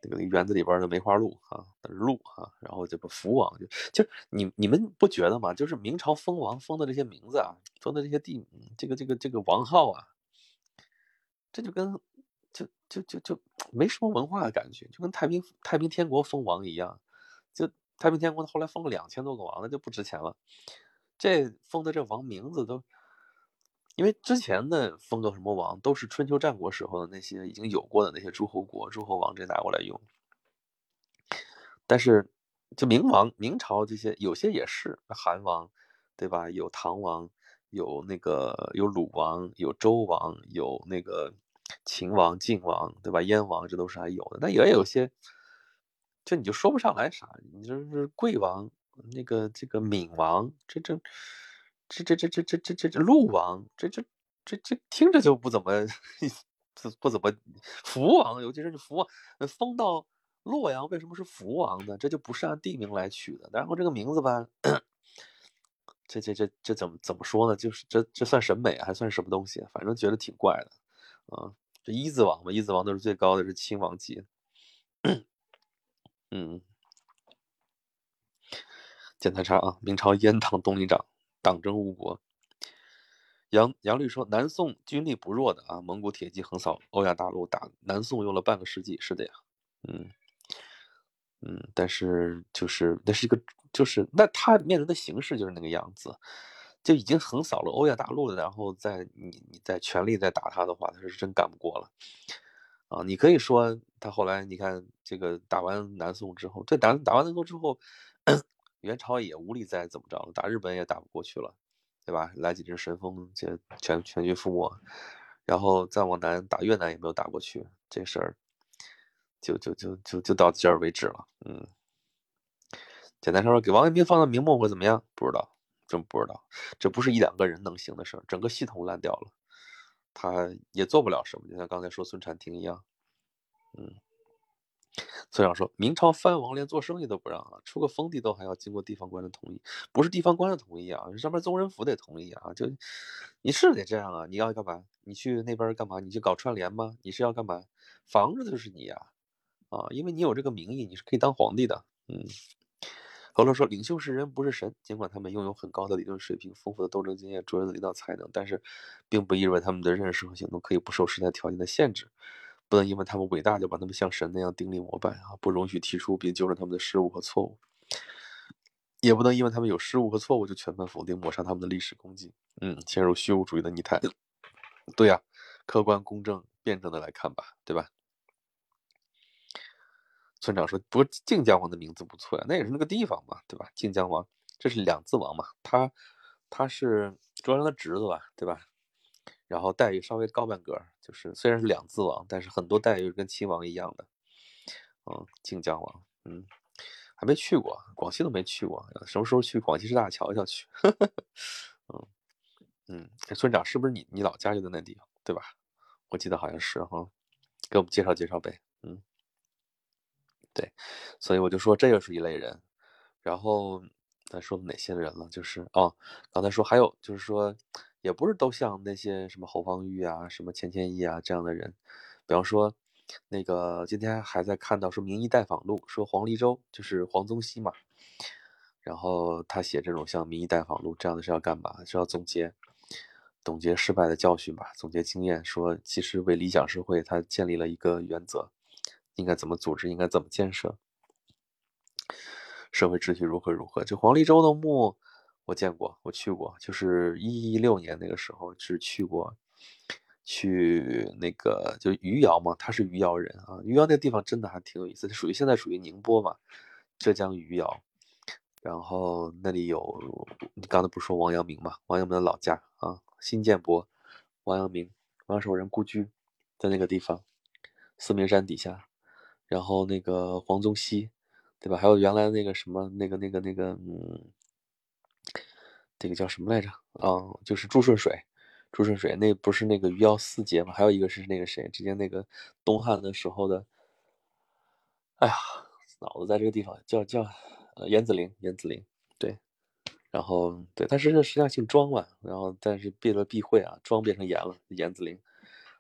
那个园子里边的梅花鹿啊，鹿啊。然后这个福王就就你你们不觉得吗？就是明朝封王封的这些名字啊，封的这些地，这个这个这个王号啊，这就跟就就就没什么文化的感觉，就跟太平太平天国封王一样。就太平天国后来封了两千多个王，那就不值钱了。这封的这王名字都。因为之前的封个什么王，都是春秋战国时候的那些已经有过的那些诸侯国、诸侯王这拿过来用。但是，就明王、明朝这些有些也是韩王，对吧？有唐王，有那个有鲁王，有周王，有那个秦王、晋王，对吧？燕王，这都是还有的。但也有些这你就说不上来啥，你就是贵王，那个这个闽王，这这这这这这这这这陆王，这这这这听着就不怎么不不怎么福王，尤其是福王封到洛阳，为什么是福王呢？这就不是按地名来取的。然后这个名字吧，这这这这怎么怎么说呢？就是这这算审美还算什么东西？反正觉得挺怪的啊。这一字王嘛，一字王都是最高的，是亲王级。嗯，检查查啊，明朝阉党东林长，党争误国。杨杨律说，南宋军力不弱的啊，蒙古铁骑横扫欧亚大陆，打南宋用了半个世纪，是的呀。嗯嗯，但是就是那是一个，就是那他面临的形势就是那个样子，就已经横扫了欧亚大陆了，然后在你你在全力再打他的话，他是真干不过了。啊，你可以说他后来，你看这个打完南宋之后，对打打完南宋之后，元朝也无力再怎么着了，打日本也打不过去了，对吧？来几只神风，就全全军覆没，然后再往南打越南也没有打过去，这事儿就就就就就到这儿为止了。嗯，简单说说，给王阳明放到明末会怎么样？不知道，真不知道，这不是一两个人能行的事儿，整个系统烂掉了。他也做不了什么，就像刚才说孙传庭一样，嗯，村长说明朝藩王连做生意都不让啊，出个封地都还要经过地方官的同意，不是地方官的同意啊，上面宗人府得同意啊，就你是得这样啊，你要干嘛？你去那边干嘛？你去搞串联吗？你是要干嘛？防着的就是你呀，啊，因为你有这个名义，你是可以当皇帝的，嗯。何洛说：“领袖是人，不是神。尽管他们拥有很高的理论水平、丰富的斗争经验、卓越的领导才能，但是，并不意味着他们的认识和行动可以不受时代条件的限制。不能因为他们伟大，就把他们像神那样顶礼膜拜啊！不容许提出并纠正他们的失误和错误，也不能因为他们有失误和错误，就全盘否定、抹杀他们的历史功绩。嗯，陷入虚无主义的泥潭。对呀，客观、公正、辩证的来看吧，对吧？”村长说：“不过靖江王的名字不错呀，那也是那个地方嘛，对吧？靖江王，这是两字王嘛，他他是朱元璋的侄子吧，对吧？然后待遇稍微高半格，就是虽然是两字王，但是很多待遇跟亲王一样的。嗯，靖江王，嗯，还没去过，广西都没去过，什么时候去广西师大瞧瞧去？嗯嗯，村长是不是你你老家就在那地方，对吧？我记得好像是哈，给我们介绍介绍呗，嗯。”对，所以我就说这个是一类人，然后咱说哪些人了？就是哦，刚才说还有就是说，也不是都像那些什么侯方域啊、什么钱谦益啊这样的人。比方说，那个今天还在看到说《名医带访录》，说黄立洲就是黄宗羲嘛，然后他写这种像《名医带访录》这样的是要干嘛？是要总结总结失败的教训吧，总结经验，说其实为理想社会，他建立了一个原则。应该怎么组织？应该怎么建设？社会秩序如何如何？就黄立洲的墓，我见过，我去过，就是一一六年那个时候是去过，去那个就余姚嘛，他是余姚人啊。余姚那个地方真的还挺有意思，属于现在属于宁波嘛，浙江余姚。然后那里有你刚才不是说王阳明嘛？王阳明的老家啊，新建国，王阳明、王守仁故居在那个地方，四明山底下。然后那个黄宗羲，对吧？还有原来那个什么，那个那个那个，嗯，这个叫什么来着？啊，就是朱顺水，朱顺水那不是那个余姚四杰吗？还有一个是那个谁？之前那个东汉的时候的，哎呀，脑子在这个地方，叫叫呃严子陵，严子陵，对，然后对，他是实际上姓庄嘛，然后但是避了避讳啊，庄变成严了，严子陵，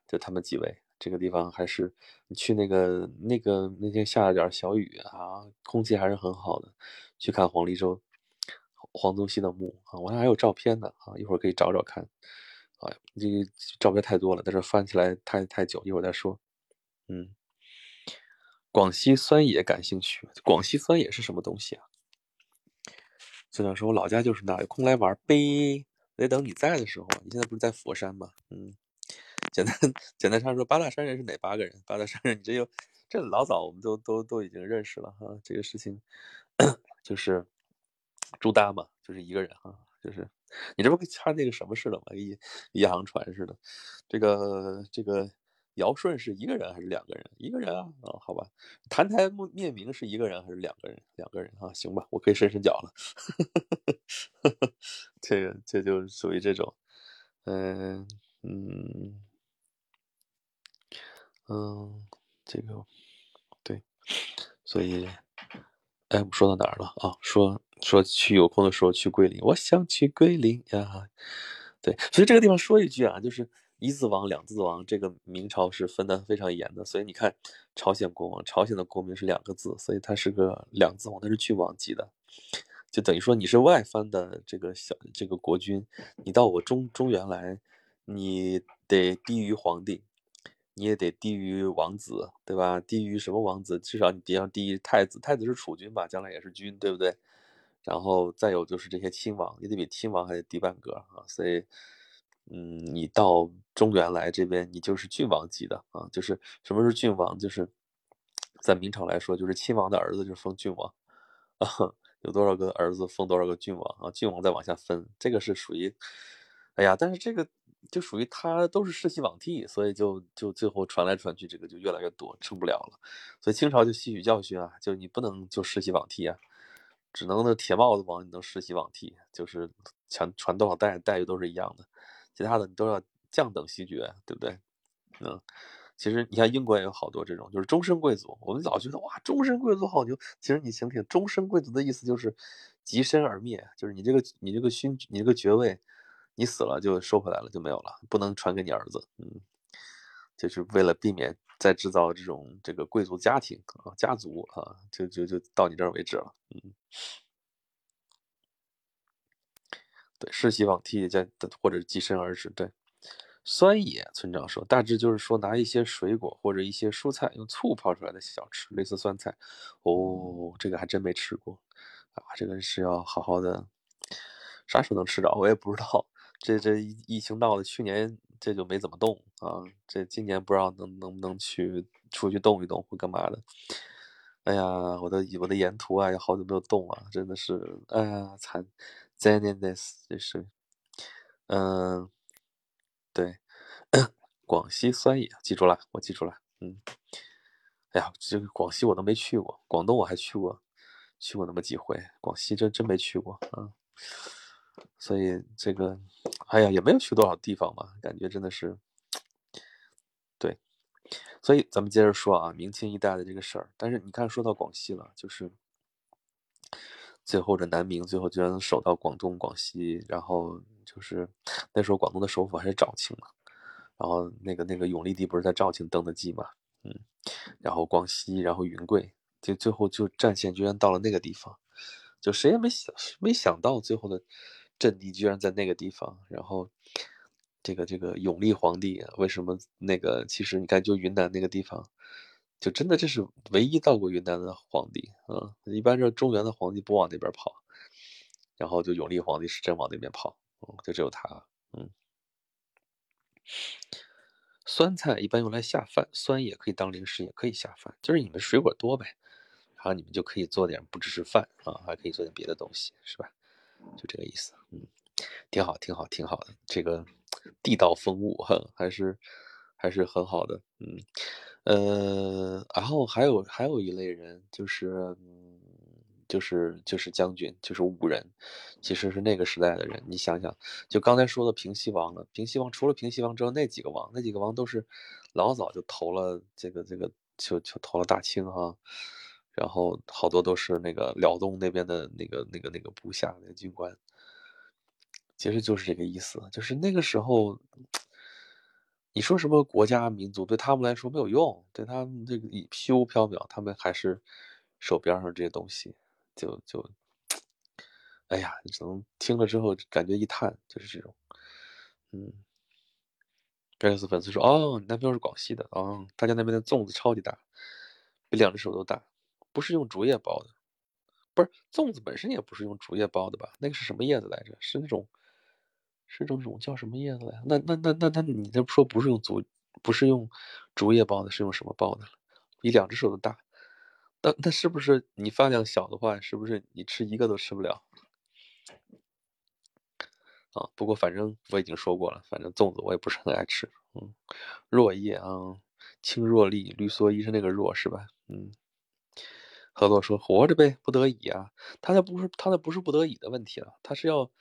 就他们几位。这个地方还是你去那个那个那天下了点小雨啊，空气还是很好的。去看黄立洲、黄宗羲的墓啊，我还有照片呢啊，一会儿可以找找看。哎，这个照片太多了，但是翻起来太太久，一会儿再说。嗯，广西酸野感兴趣？广西酸野是什么东西啊？就想说我老家就是那，有空来玩呗。得等你在的时候，你现在不是在佛山吗？嗯。简单简单上说，八大山人是哪八个人？八大山人，你这又这老早我们都都都已经认识了哈。这个事情就是朱大嘛，就是一个人哈，就是你这不跟那个什么似的吗？一一航船似的。这个这个尧舜是一个人还是两个人？一个人啊啊，好吧。澹台灭明是一个人还是两个人？两个人啊，行吧，我可以伸伸脚了。这个这就属于这种，嗯嗯嗯，这个对，所以，哎，我说到哪儿了啊？说说去有空的时候去桂林，我想去桂林呀。对，所以这个地方说一句啊，就是。一字王、两字王，这个明朝是分的非常严的，所以你看，朝鲜国王，朝鲜的国名是两个字，所以他是个两字王，他是郡王级的，就等于说你是外藩的这个小这个国君，你到我中中原来，你得低于皇帝，你也得低于王子，对吧？低于什么王子？至少你得要低于太子，太子是储君吧，将来也是君，对不对？然后再有就是这些亲王，你得比亲王还得低半格啊，所以。嗯，你到中原来这边，你就是郡王级的啊。就是什么是郡王？就是在明朝来说，就是亲王的儿子就封郡王啊。有多少个儿子封多少个郡王啊？郡王再往下分，这个是属于，哎呀，但是这个就属于他都是世袭罔替，所以就就最后传来传去，这个就越来越多，撑不了了。所以清朝就吸取教训啊，就你不能就世袭罔替啊，只能那铁帽子王你能世袭罔替，就是传传多少代待遇都是一样的。其他的你都要降等袭爵，对不对？嗯，其实你看英国也有好多这种，就是终身贵族。我们老觉得哇，终身贵族好牛。其实你听听，终身贵族的意思就是极身而灭，就是你这个你这个勋你这个爵位，你死了就收回来了就没有了，不能传给你儿子。嗯，就是为了避免再制造这种这个贵族家庭啊家族啊，就就就到你这儿为止了。嗯。对，世袭罔替，在或者寄身而至。对，酸野村长说，大致就是说拿一些水果或者一些蔬菜用醋泡出来的小吃，类似酸菜。哦，这个还真没吃过啊，这个是要好好的，啥时候能吃着我也不知道。这这疫情闹的，去年这就没怎么动啊，这今年不知道能能不能去出去动一动或干嘛的。哎呀，我的我的沿途啊，也好久没有动了，真的是，哎呀，惨。在念的这是，嗯，对，广西酸野，记住了，我记住了，嗯，哎呀，这个广西我都没去过，广东我还去过，去过那么几回，广西真真没去过啊，所以这个，哎呀，也没有去多少地方嘛，感觉真的是，对，所以咱们接着说啊，明清一代的这个事儿，但是你看，说到广西了，就是。最后这南明最后居然守到广东、广西，然后就是那时候广东的首府还是肇庆嘛，然后那个那个永历帝不是在肇庆登的基嘛，嗯，然后广西，然后云贵，就最后就战线居然到了那个地方，就谁也没想没想到最后的阵地居然在那个地方，然后这个这个永历皇帝为什么那个其实你看就云南那个地方。就真的这是唯一到过云南的皇帝啊！一般这中原的皇帝不往那边跑，然后就永历皇帝是真往那边跑，就只有他。嗯，酸菜一般用来下饭，酸也可以当零食，也可以下饭。就是你们水果多呗，然后你们就可以做点，不只是饭啊，还可以做点别的东西，是吧？就这个意思。嗯，挺好，挺好，挺好的。这个地道风物哈，还是还是很好的。嗯。呃，然后还有还有一类人，就是，就是就是将军，就是武人，其实是那个时代的人。你想想，就刚才说的平西王了，平西王除了平西王之后，那几个王，那几个王都是老早就投了这个这个，就就投了大清哈，然后好多都是那个辽东那边的那个那个那个部下那个军官，其实就是这个意思，就是那个时候。你说什么国家民族对他们来说没有用，对他们这个虚无缥缈，他们还是手边上这些东西，就就，哎呀，只能听了之后感觉一叹，就是这种，嗯。盖斯粉丝说：“哦，你男朋友是广西的哦，他家那边的粽子超级大，比两只手都大，不是用竹叶包的，不是粽子本身也不是用竹叶包的吧？那个是什么叶子来着？是那种。”是这种叫什么叶子来？那那那那那，你这说不是用竹，不是用竹叶包的，是用什么包的？比两只手都大。那那是不是你饭量小的话，是不是你吃一个都吃不了？啊，不过反正我已经说过了，反正粽子我也不是很爱吃。嗯，若叶啊，青若丽，绿蓑衣是那个若是吧？嗯。何洛说：“活着呗，不得已啊。他那不是他那不是不得已的问题了，他是要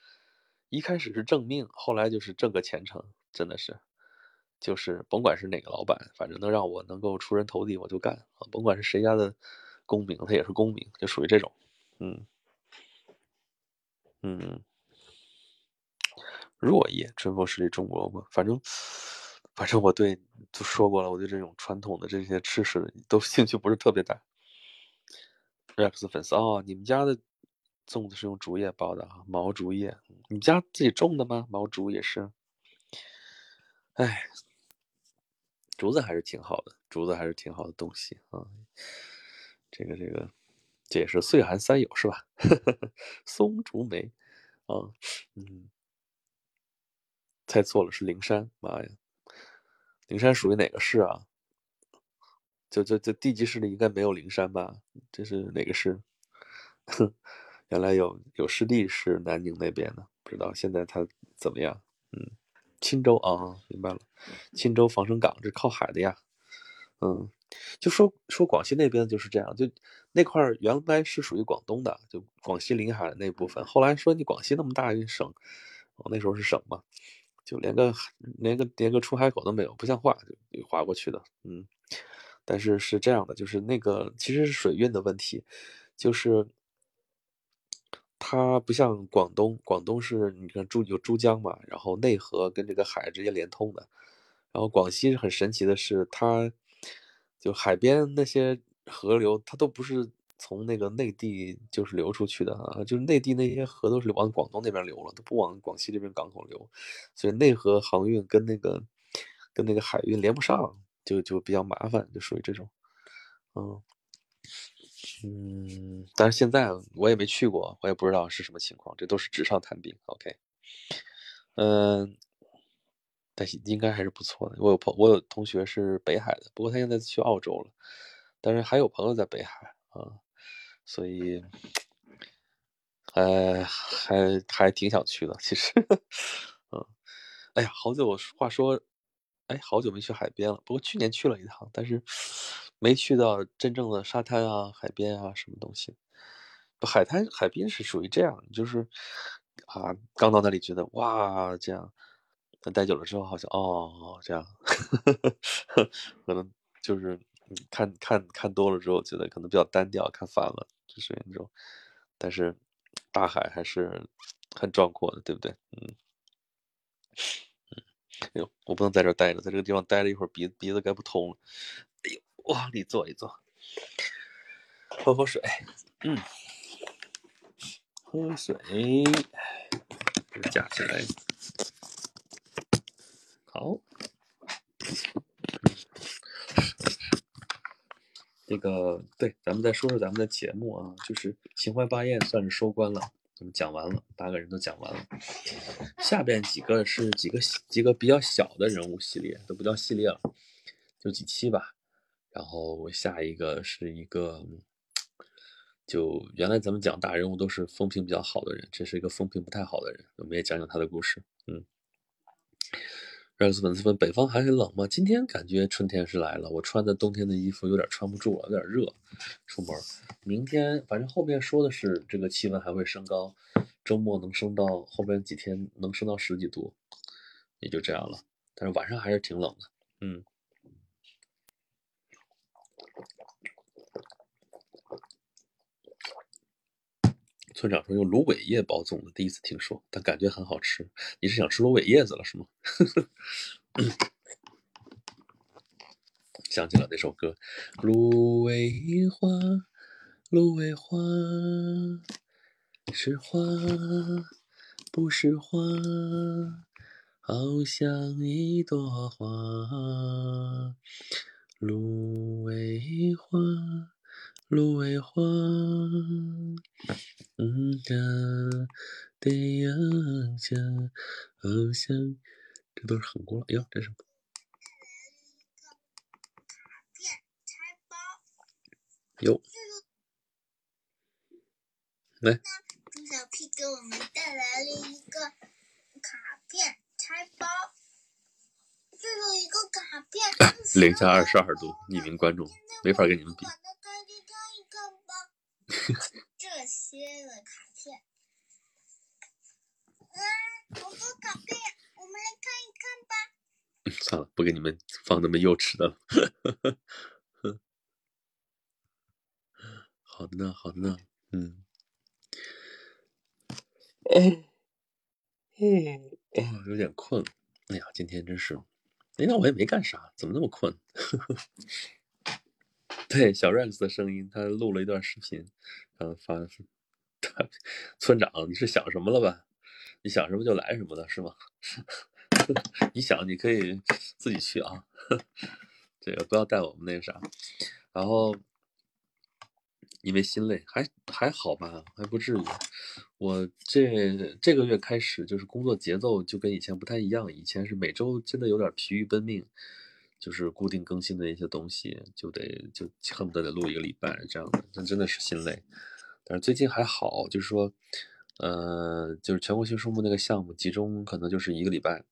一开始是挣命，后来就是挣个前程，真的是，就是甭管是哪个老板，反正能让我能够出人头地，我就干啊。甭管是谁家的功名，他也是功名，就属于这种。嗯嗯，若叶春风十里种萝卜，反正反正我对都说过了，我对这种传统的这些吃食都兴趣不是特别大。” Rex 粉丝哦，你们家的粽子是用竹叶包的啊，毛竹叶。你们家自己种的吗？毛竹也是。哎，竹子还是挺好的，竹子还是挺好的东西啊。这个这个，这也是岁寒三友是吧？松竹梅啊，嗯，猜错了，是灵山。妈呀，灵山属于哪个市啊？就就就地级市里应该没有灵山吧？这是哪个市？哼，原来有有师弟是南宁那边的，不知道现在他怎么样？嗯，钦州啊，明白了，钦州防城港这靠海的呀。嗯，就说说广西那边就是这样，就那块原来是属于广东的，就广西临海那部分。后来说你广西那么大一个省，哦，那时候是省嘛，就连个连个连个出海口都没有，不像话，就划过去的。嗯。但是是这样的，就是那个其实是水运的问题，就是它不像广东，广东是你看珠有珠江嘛，然后内河跟这个海直接连通的，然后广西是很神奇的是，它就海边那些河流，它都不是从那个内地就是流出去的啊，就是内地那些河都是往广东那边流了，都不往广西这边港口流，所以内河航运跟那个跟那个海运连不上。就就比较麻烦，就属于这种，嗯嗯，但是现在我也没去过，我也不知道是什么情况，这都是纸上谈兵。OK，嗯，但是应该还是不错的。我有朋，我有同学是北海的，不过他现在去澳洲了，但是还有朋友在北海啊，所以，呃，还还挺想去的，其实，嗯，哎呀，好久话说。哎，好久没去海边了。不过去年去了一趟，但是没去到真正的沙滩啊、海边啊什么东西。海滩、海滨是属于这样，就是啊，刚到那里觉得哇，这样，但待久了之后好像哦，这样，可能就是看看看多了之后，觉得可能比较单调，看烦了，就是那种。但是大海还是很壮阔的，对不对？嗯。哎呦，我不能在这待着，在这个地方待了一会儿，鼻鼻子该不通了。哎呦，往里坐一坐，喝口水。嗯，喝水，夹起来。好，这个对，咱们再说说咱们的节目啊，就是秦淮八艳算是收官了。我们讲完了，八个人都讲完了。下边几个是几个几个比较小的人物系列，都不叫系列了，就几期吧。然后下一个是一个，就原来咱们讲大人物都是风评比较好的人，这是一个风评不太好的人，我们也讲讲他的故事。嗯。热斯粉丝问：北方还很冷吗？今天感觉春天是来了，我穿的冬天的衣服有点穿不住了，有点热，出门。明天反正后面说的是这个气温还会升高，周末能升到后边几天能升到十几度，也就这样了。但是晚上还是挺冷的，嗯。村长说用芦苇叶包粽子，第一次听说，但感觉很好吃。你是想吃芦苇叶子了是吗？想起了那首歌，芦苇花，芦苇花，是花不是花，好像一朵花，芦苇花。芦苇花，嗯呀，对呀，家，好像这都是很古老哟，这是。有。来。小 P 给我们带来了一个卡片拆包，这有一个卡片，零下二十二度，匿名观众没法跟你们比。这些的卡片，好多卡片，我们来看一看吧。算了，不给你们放那么幼稚的了。好的呢，好的呢，嗯。哦，哦，哦，有点困。哎呀，今天真是，哎，那我也没干啥，怎么那么困？对，小 Rex 的声音，他录了一段视频，然后发。他村长，你是想什么了吧？你想什么就来什么的，是吗？你想，你可以自己去啊，这个不要带我们那个啥。然后因为心累，还还好吧，还不至于。我这这个月开始就是工作节奏就跟以前不太一样，以前是每周真的有点疲于奔命，就是固定更新的一些东西就得就恨不得得录一个礼拜这样的，那真的是心累。但是最近还好，就是说，呃，就是全国性树木那个项目集中可能就是一个礼拜，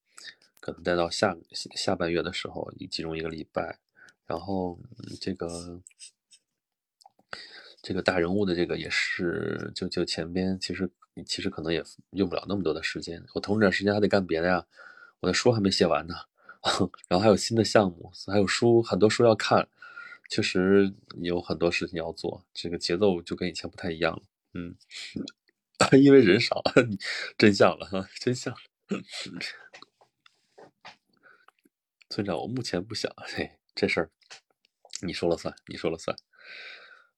可能待到下下半月的时候，集中一个礼拜，然后这个这个大人物的这个也是，就就前边其实其实可能也用不了那么多的时间，我同时时间还得干别的呀，我的书还没写完呢，然后还有新的项目，还有书很多书要看。确实有很多事情要做，这个节奏就跟以前不太一样了。嗯，因为人少，真相了哈，真相。村长，我目前不想，嘿，这事儿你说了算，你说了算。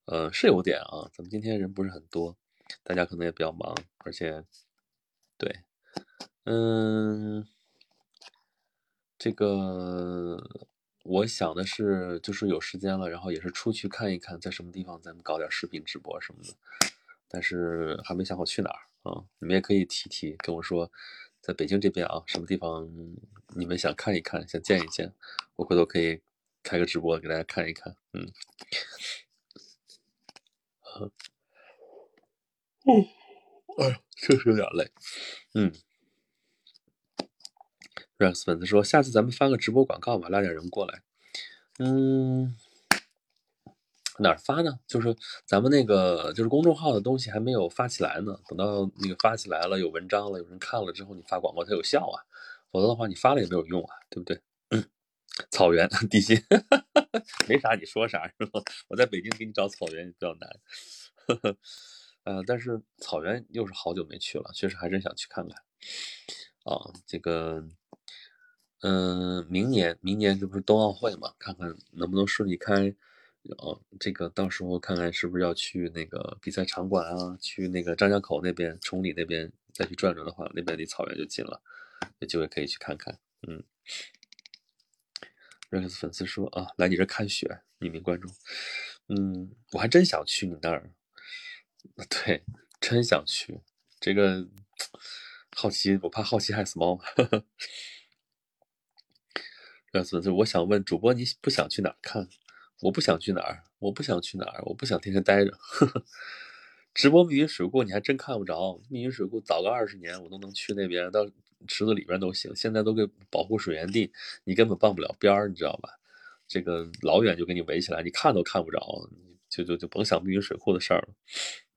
呃，是有点啊，咱们今天人不是很多，大家可能也比较忙，而且，对，嗯，这个。我想的是，就是有时间了，然后也是出去看一看，在什么地方咱们搞点视频直播什么的，但是还没想好去哪儿啊。你们也可以提提，跟我说，在北京这边啊，什么地方你们想看一看，想见一见，我回头可以开个直播给大家看一看。嗯，嗯，哎呀，确实有点累。嗯。Rex 粉丝说：“下次咱们发个直播广告吧，拉点人过来。”嗯，哪儿发呢？就是咱们那个，就是公众号的东西还没有发起来呢。等到那个发起来了，有文章了，有人看了之后，你发广告才有效啊。否则的话，你发了也没有用啊，对不对？嗯，草原地心，没啥，你说啥是吧？我在北京给你找草原比较难。呃，但是草原又是好久没去了，确实还真想去看看。啊，这个。嗯，明年明年这不是冬奥会嘛？看看能不能顺利开。哦，这个到时候看看是不是要去那个比赛场馆啊？去那个张家口那边、崇礼那边再去转转的话，那边离草原就近了，有机会可以去看看。嗯，Rex 粉丝说啊，来你这看雪，匿名观众。嗯，我还真想去你那儿。对，真想去。这个 好奇，我怕好奇害死猫。这我想问主播，你不想去哪儿看？我不想去哪儿，我不想去哪儿，我不想天天待着。直播密云水库你还真看不着，密云水库早个二十年我都能去那边，到池子里边都行。现在都给保护水源地，你根本傍不了边儿，你知道吧？这个老远就给你围起来，你看都看不着，就就就甭想密云水库的事儿了。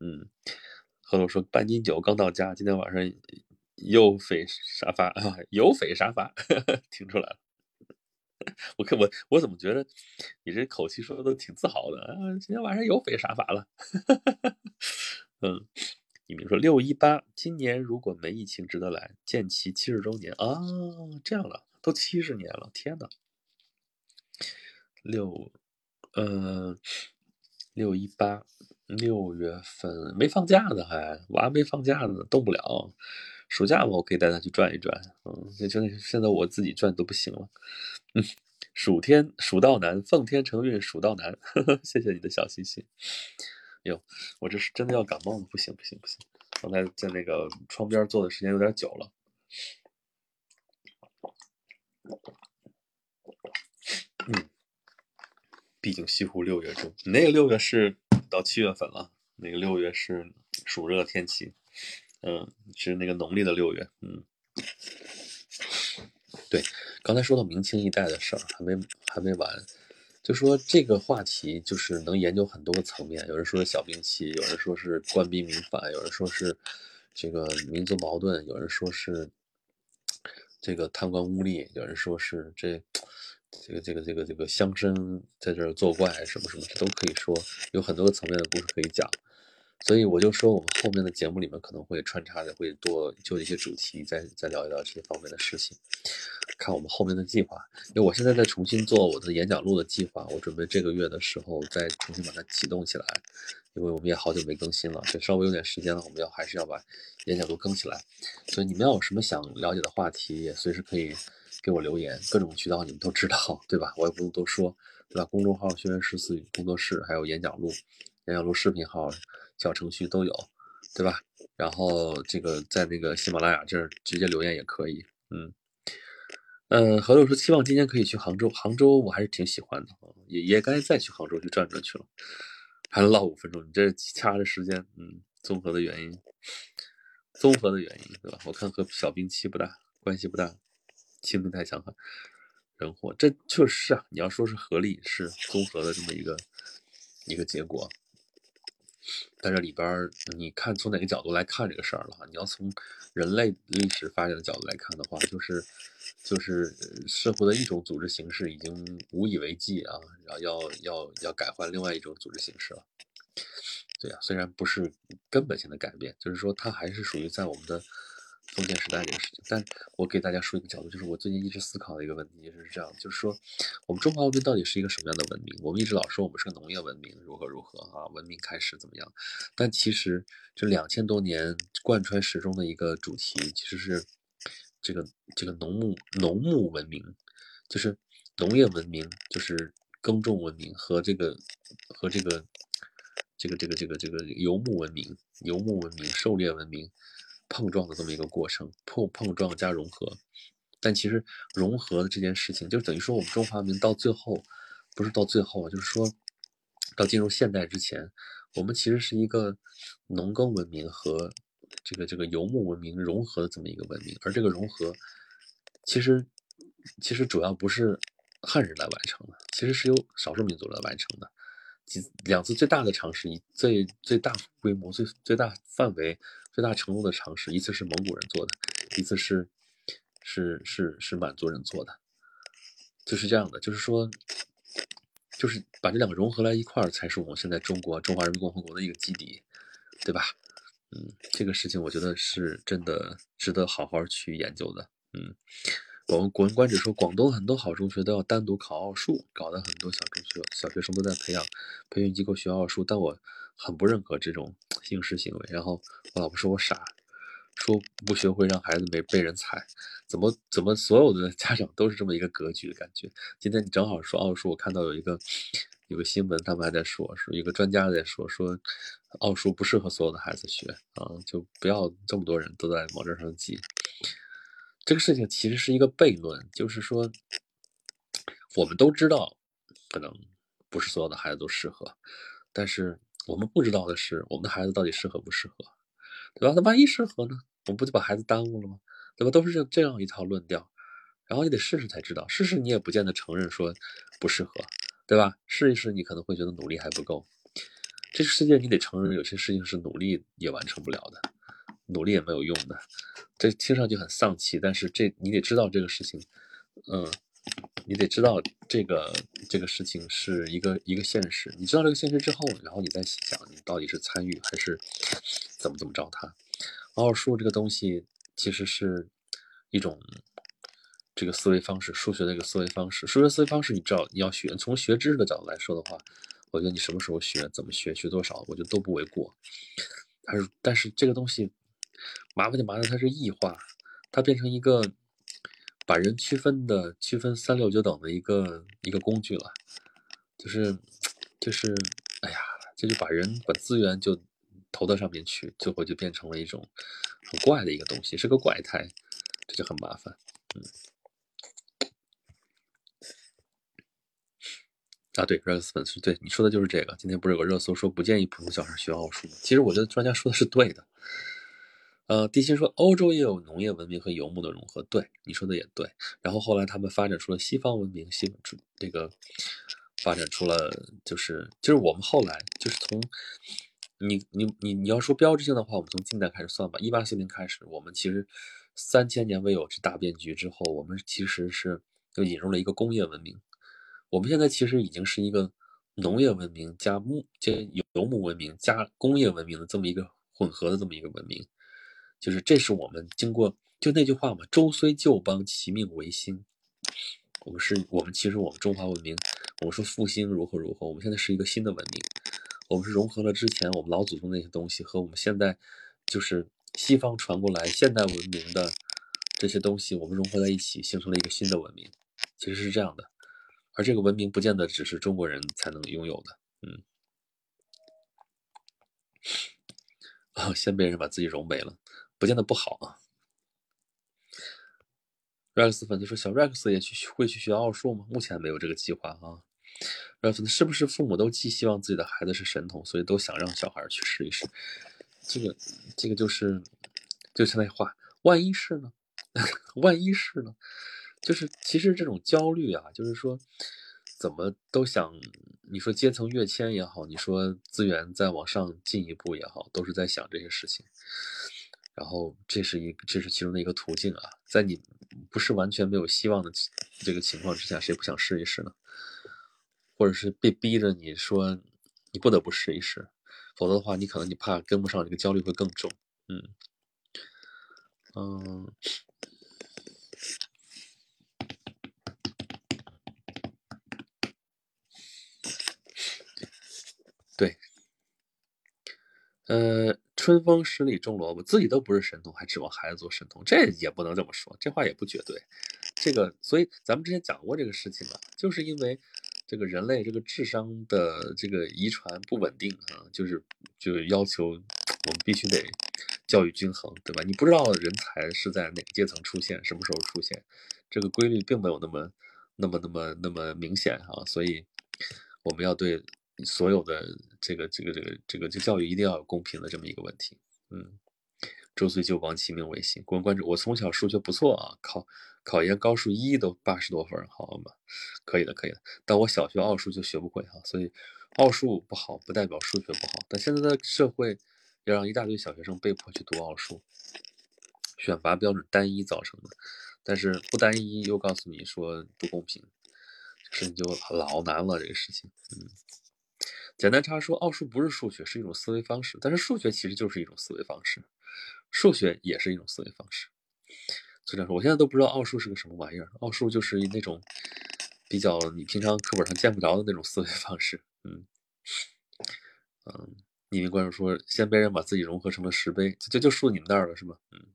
嗯，何总说半斤酒刚到家，今天晚上又匪沙发啊，有匪沙发，听出来了。我看我我怎么觉得你这口气说的都挺自豪的啊？今天晚上有匪杀法了。嗯，你比如说六一八，今年如果没疫情，值得来建旗七十周年啊！这样了，都七十年了，天呐。六，呃，六一八，六月份没放假呢，还娃没放假呢，动不了。暑假嘛，我可以带他去转一转。嗯，就现在我自己转都不行了。嗯，暑天暑到难，奉天承运暑到难。谢谢你的小心心。哟，我这是真的要感冒了，不行不行不行！刚才在那个窗边坐的时间有点久了。嗯，毕竟西湖六月中，那个六月是到七月份了，那个六月是暑热天气。嗯，是那个农历的六月。嗯。对，刚才说到明清一代的事儿，还没还没完，就说这个话题就是能研究很多个层面。有人说是小兵器，有人说是官逼民反，有人说是这个民族矛盾，有人说是这个贪官污吏，有人说是这这个这个这个这个乡绅在这儿作怪，什么什么，这都可以说，有很多个层面的故事可以讲。所以我就说，我们后面的节目里面可能会穿插的，会多就一些主题，再再聊一聊这些方面的事情。看我们后面的计划，因为我现在在重新做我的演讲录的计划，我准备这个月的时候再重新把它启动起来。因为我们也好久没更新了，就稍微有点时间了，我们要还是要把演讲录更起来。所以你们要有什么想了解的话题，也随时可以给我留言，各种渠道你们都知道，对吧？我也不用多说，对吧？公众号“轩辕十四工作室”，还有演讲录、演讲录视频号。小程序都有，对吧？然后这个在那个喜马拉雅这儿直接留言也可以。嗯嗯，何六说期望今年可以去杭州，杭州我还是挺喜欢的，也也该再去杭州去转转去了。还能唠五分钟，你这掐着时间，嗯，综合的原因，综合的原因，对吧？我看和小兵器不大关系不大，气氛太强悍，人祸，这确实是啊。你要说是合力，是综合的这么一个一个结果。在这里边，你看从哪个角度来看这个事儿了哈？你要从人类历史发展的角度来看的话，就是就是社会的一种组织形式已经无以为继啊，然后要要要改换另外一种组织形式了。对啊，虽然不是根本性的改变，就是说它还是属于在我们的。封建时代这个事情，但我给大家说一个角度，就是我最近一直思考的一个问题，是这样，就是说我们中华文明到底是一个什么样的文明？我们一直老说我们是个农业文明，如何如何啊，文明开始怎么样？但其实这两千多年贯穿始终的一个主题，其实是这个这个农牧农牧文明，就是农业文明，就是耕种文明和这个和这个这个这个这个这个游牧文明、游牧文明、狩猎文明。碰撞的这么一个过程，碰碰撞加融合，但其实融合的这件事情，就等于说我们中华文明到最后，不是到最后啊，就是说到进入现代之前，我们其实是一个农耕文明和这个这个游牧文明融合的这么一个文明，而这个融合，其实其实主要不是汉人来完成的，其实是由少数民族来完成的。几两次最大的尝试，以最最大规模、最最大范围。最大程度的尝试，一次是蒙古人做的，一次是是是是满族人做的，就是这样的，就是说，就是把这两个融合在一块儿，才是我们现在中国中华人民共和国的一个基底，对吧？嗯，这个事情我觉得是真的值得好好去研究的。嗯，我们《古文观止》说，广东很多好中学都要单独考奥数，搞得很多小中学小学生都在培养培训机构学奥数，但我。很不认可这种应试行为，然后我老婆说我傻，说不学会让孩子没被人踩，怎么怎么所有的家长都是这么一个格局的感觉。今天你正好说奥数，我看到有一个有个新闻，他们还在说，说一个专家在说，说奥数不适合所有的孩子学啊，就不要这么多人都在往这上挤。这个事情其实是一个悖论，就是说我们都知道，可能不是所有的孩子都适合，但是。我们不知道的是，我们的孩子到底适合不适合，对吧？那万一适合呢？我们不就把孩子耽误了吗？对吧？都是这这样一套论调，然后你得试试才知道，试试你也不见得承认说不适合，对吧？试一试，你可能会觉得努力还不够。这个世界你得承认，有些事情是努力也完成不了的，努力也没有用的。这听上去很丧气，但是这你得知道这个事情，嗯。你得知道这个这个事情是一个一个现实，你知道这个现实之后，然后你再想你到底是参与还是怎么怎么着它。奥数这个东西其实是一种这个思维方式，数学的一个思维方式。数学思维方式，你知道你要学，从学知识的角度来说的话，我觉得你什么时候学，怎么学，学多少，我觉得都不为过。但是但是这个东西麻烦就麻烦它是异化，它变成一个。把人区分的区分三六九等的一个一个工具了，就是就是，哎呀，这就把人把资源就投到上面去，最后就变成了一种很怪的一个东西，是个怪胎，这就很麻烦。嗯，啊，对，热搜粉丝，对你说的就是这个。今天不是有个热搜说不建议普通小孩学奥数吗？其实我觉得专家说的是对的。呃，地心说欧洲也有农业文明和游牧的融合，对你说的也对。然后后来他们发展出了西方文明，西这个发展出了就是就是我们后来就是从你你你你要说标志性的话，我们从近代开始算吧，一八四零开始，我们其实三千年未有之大变局之后，我们其实是就引入了一个工业文明。我们现在其实已经是一个农业文明加牧加游牧文明加工业文明的这么一个混合的这么一个文明。就是这是我们经过就那句话嘛，“周虽旧邦，其命维新”。我们是，我们其实我们中华文明，我们说复兴如何如何，我们现在是一个新的文明。我们是融合了之前我们老祖宗那些东西和我们现在就是西方传过来现代文明的这些东西，我们融合在一起，形成了一个新的文明。其实是这样的，而这个文明不见得只是中国人才能拥有的。嗯，啊，先被人把自己融没了。不见得不好啊。Rex 粉丝说：“小 Rex 也去会去学奥数吗？目前没有这个计划啊。”Rex 是不是父母都寄希望自己的孩子是神童，所以都想让小孩去试一试？这个，这个就是就是那话，万一是呢？万一是呢？就是其实这种焦虑啊，就是说怎么都想，你说阶层跃迁也好，你说资源再往上进一步也好，都是在想这些事情。然后这是一这是其中的一个途径啊，在你不是完全没有希望的这个情况之下，谁不想试一试呢？或者是被逼着你说你不得不试一试，否则的话，你可能你怕跟不上，这个焦虑会更重。嗯嗯，对，呃。春风十里种萝卜，自己都不是神童，还指望孩子做神童，这也不能这么说，这话也不绝对。这个，所以咱们之前讲过这个事情啊，就是因为这个人类这个智商的这个遗传不稳定啊，就是就是要求我们必须得教育均衡，对吧？你不知道人才是在哪个阶层出现，什么时候出现，这个规律并没有那么那么那么那么明显啊，所以我们要对。所有的这个这个这个这个这教育一定要有公平的这么一个问题，嗯，周岁就亡其命维新，关关注我从小数学不错啊，考考研高数一都八十多分，好嘛，可以的可以的，但我小学奥数就学不会哈，所以奥数不好不代表数学不好，但现在的社会要让一大堆小学生被迫去读奥数，选拔标准单一造成的，但是不单一又告诉你说不公平，事情就老难了这个事情，嗯。简单差说，奥数不是数学，是一种思维方式。但是数学其实就是一种思维方式，数学也是一种思维方式。所以说，我现在都不知道奥数是个什么玩意儿。奥数就是那种比较你平常课本上见不着的那种思维方式。嗯嗯，匿名观众说，先被人把自己融合成了石碑，就就输你们那儿了是吗？嗯，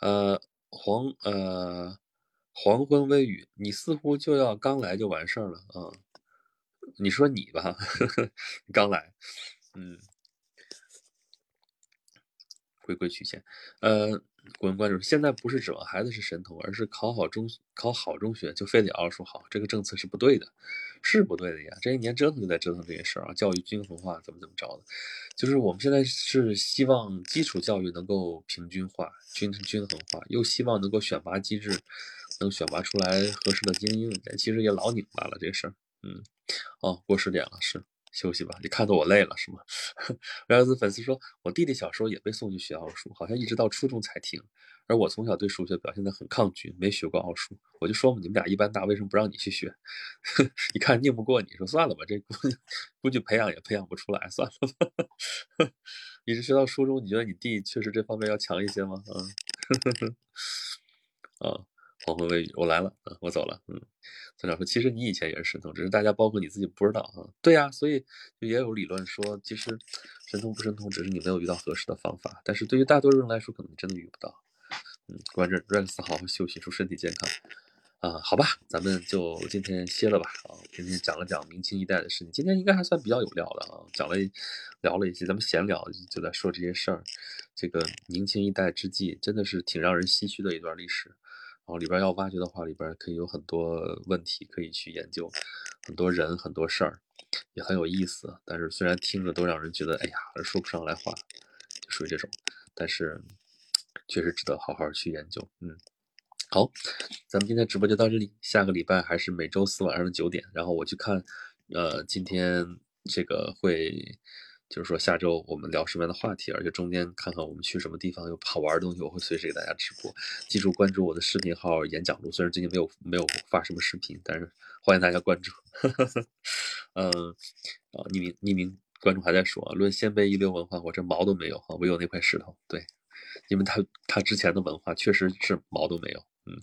呃，黄呃黄昏微雨，你似乎就要刚来就完事儿了啊。你说你吧，刚来，嗯，回归曲线，呃，文观众，现在不是指望孩子是神童，而是考好中考好中学就非得奥数好，这个政策是不对的，是不对的呀。这一年折腾就在折腾这些事儿啊，教育均衡化怎么怎么着的，就是我们现在是希望基础教育能够平均化、均均衡化，又希望能够选拔机制能选拔出来合适的精英，其实也老拧巴了这事儿，嗯。哦，过十点了，是休息吧？你看得我累了是吗？然后粉丝说，我弟弟小时候也被送去学奥数，好像一直到初中才停。而我从小对数学表现得很抗拒，没学过奥数。我就说嘛，你们俩一般大，为什么不让你去学？一看拧不过你，说算了吧，这估计估计培养也培养不出来，算了吧。一直学到初中，你觉得你弟确实这方面要强一些吗？嗯，啊。黄昏微雨，我来了，嗯，我走了，嗯。村长说，其实你以前也是神童，只是大家包括你自己不知道啊。对呀，所以也有理论说，其实神童不神童，只是你没有遇到合适的方法。但是对于大多数人来说，可能真的遇不到。嗯，关着 Rex 好好休息，祝身体健康。啊，好吧，咱们就今天歇了吧。啊，今天讲了讲明清一代的事情，今天应该还算比较有料的啊，讲了聊了一些，咱们闲聊就在说这些事儿。这个明清一代之际，真的是挺让人唏嘘的一段历史。然后里边要挖掘的话，里边可以有很多问题可以去研究，很多人很多事儿也很有意思。但是虽然听着都让人觉得哎呀说不上来话，就属于这种。但是确实值得好好去研究。嗯，好，咱们今天直播就到这里，下个礼拜还是每周四晚上的九点，然后我去看，呃，今天这个会。就是说，下周我们聊什么样的话题，而且中间看看我们去什么地方有好玩的东西，我会随时给大家直播。记住关注我的视频号“演讲录”，虽然最近没有没有发什么视频，但是欢迎大家关注。嗯，啊，匿名匿名观众还在说，论鲜卑一流文化，我这毛都没有哈，唯有那块石头。对，因为他他之前的文化确实是毛都没有。嗯。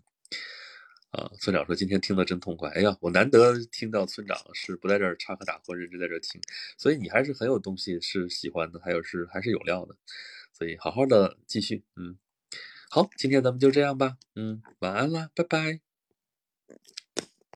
啊，村长说今天听得真痛快。哎呀，我难得听到村长是不在这儿插科打诨，认真在这听，所以你还是很有东西是喜欢的，还有是还是有料的，所以好好的继续。嗯，好，今天咱们就这样吧。嗯，晚安啦，拜拜。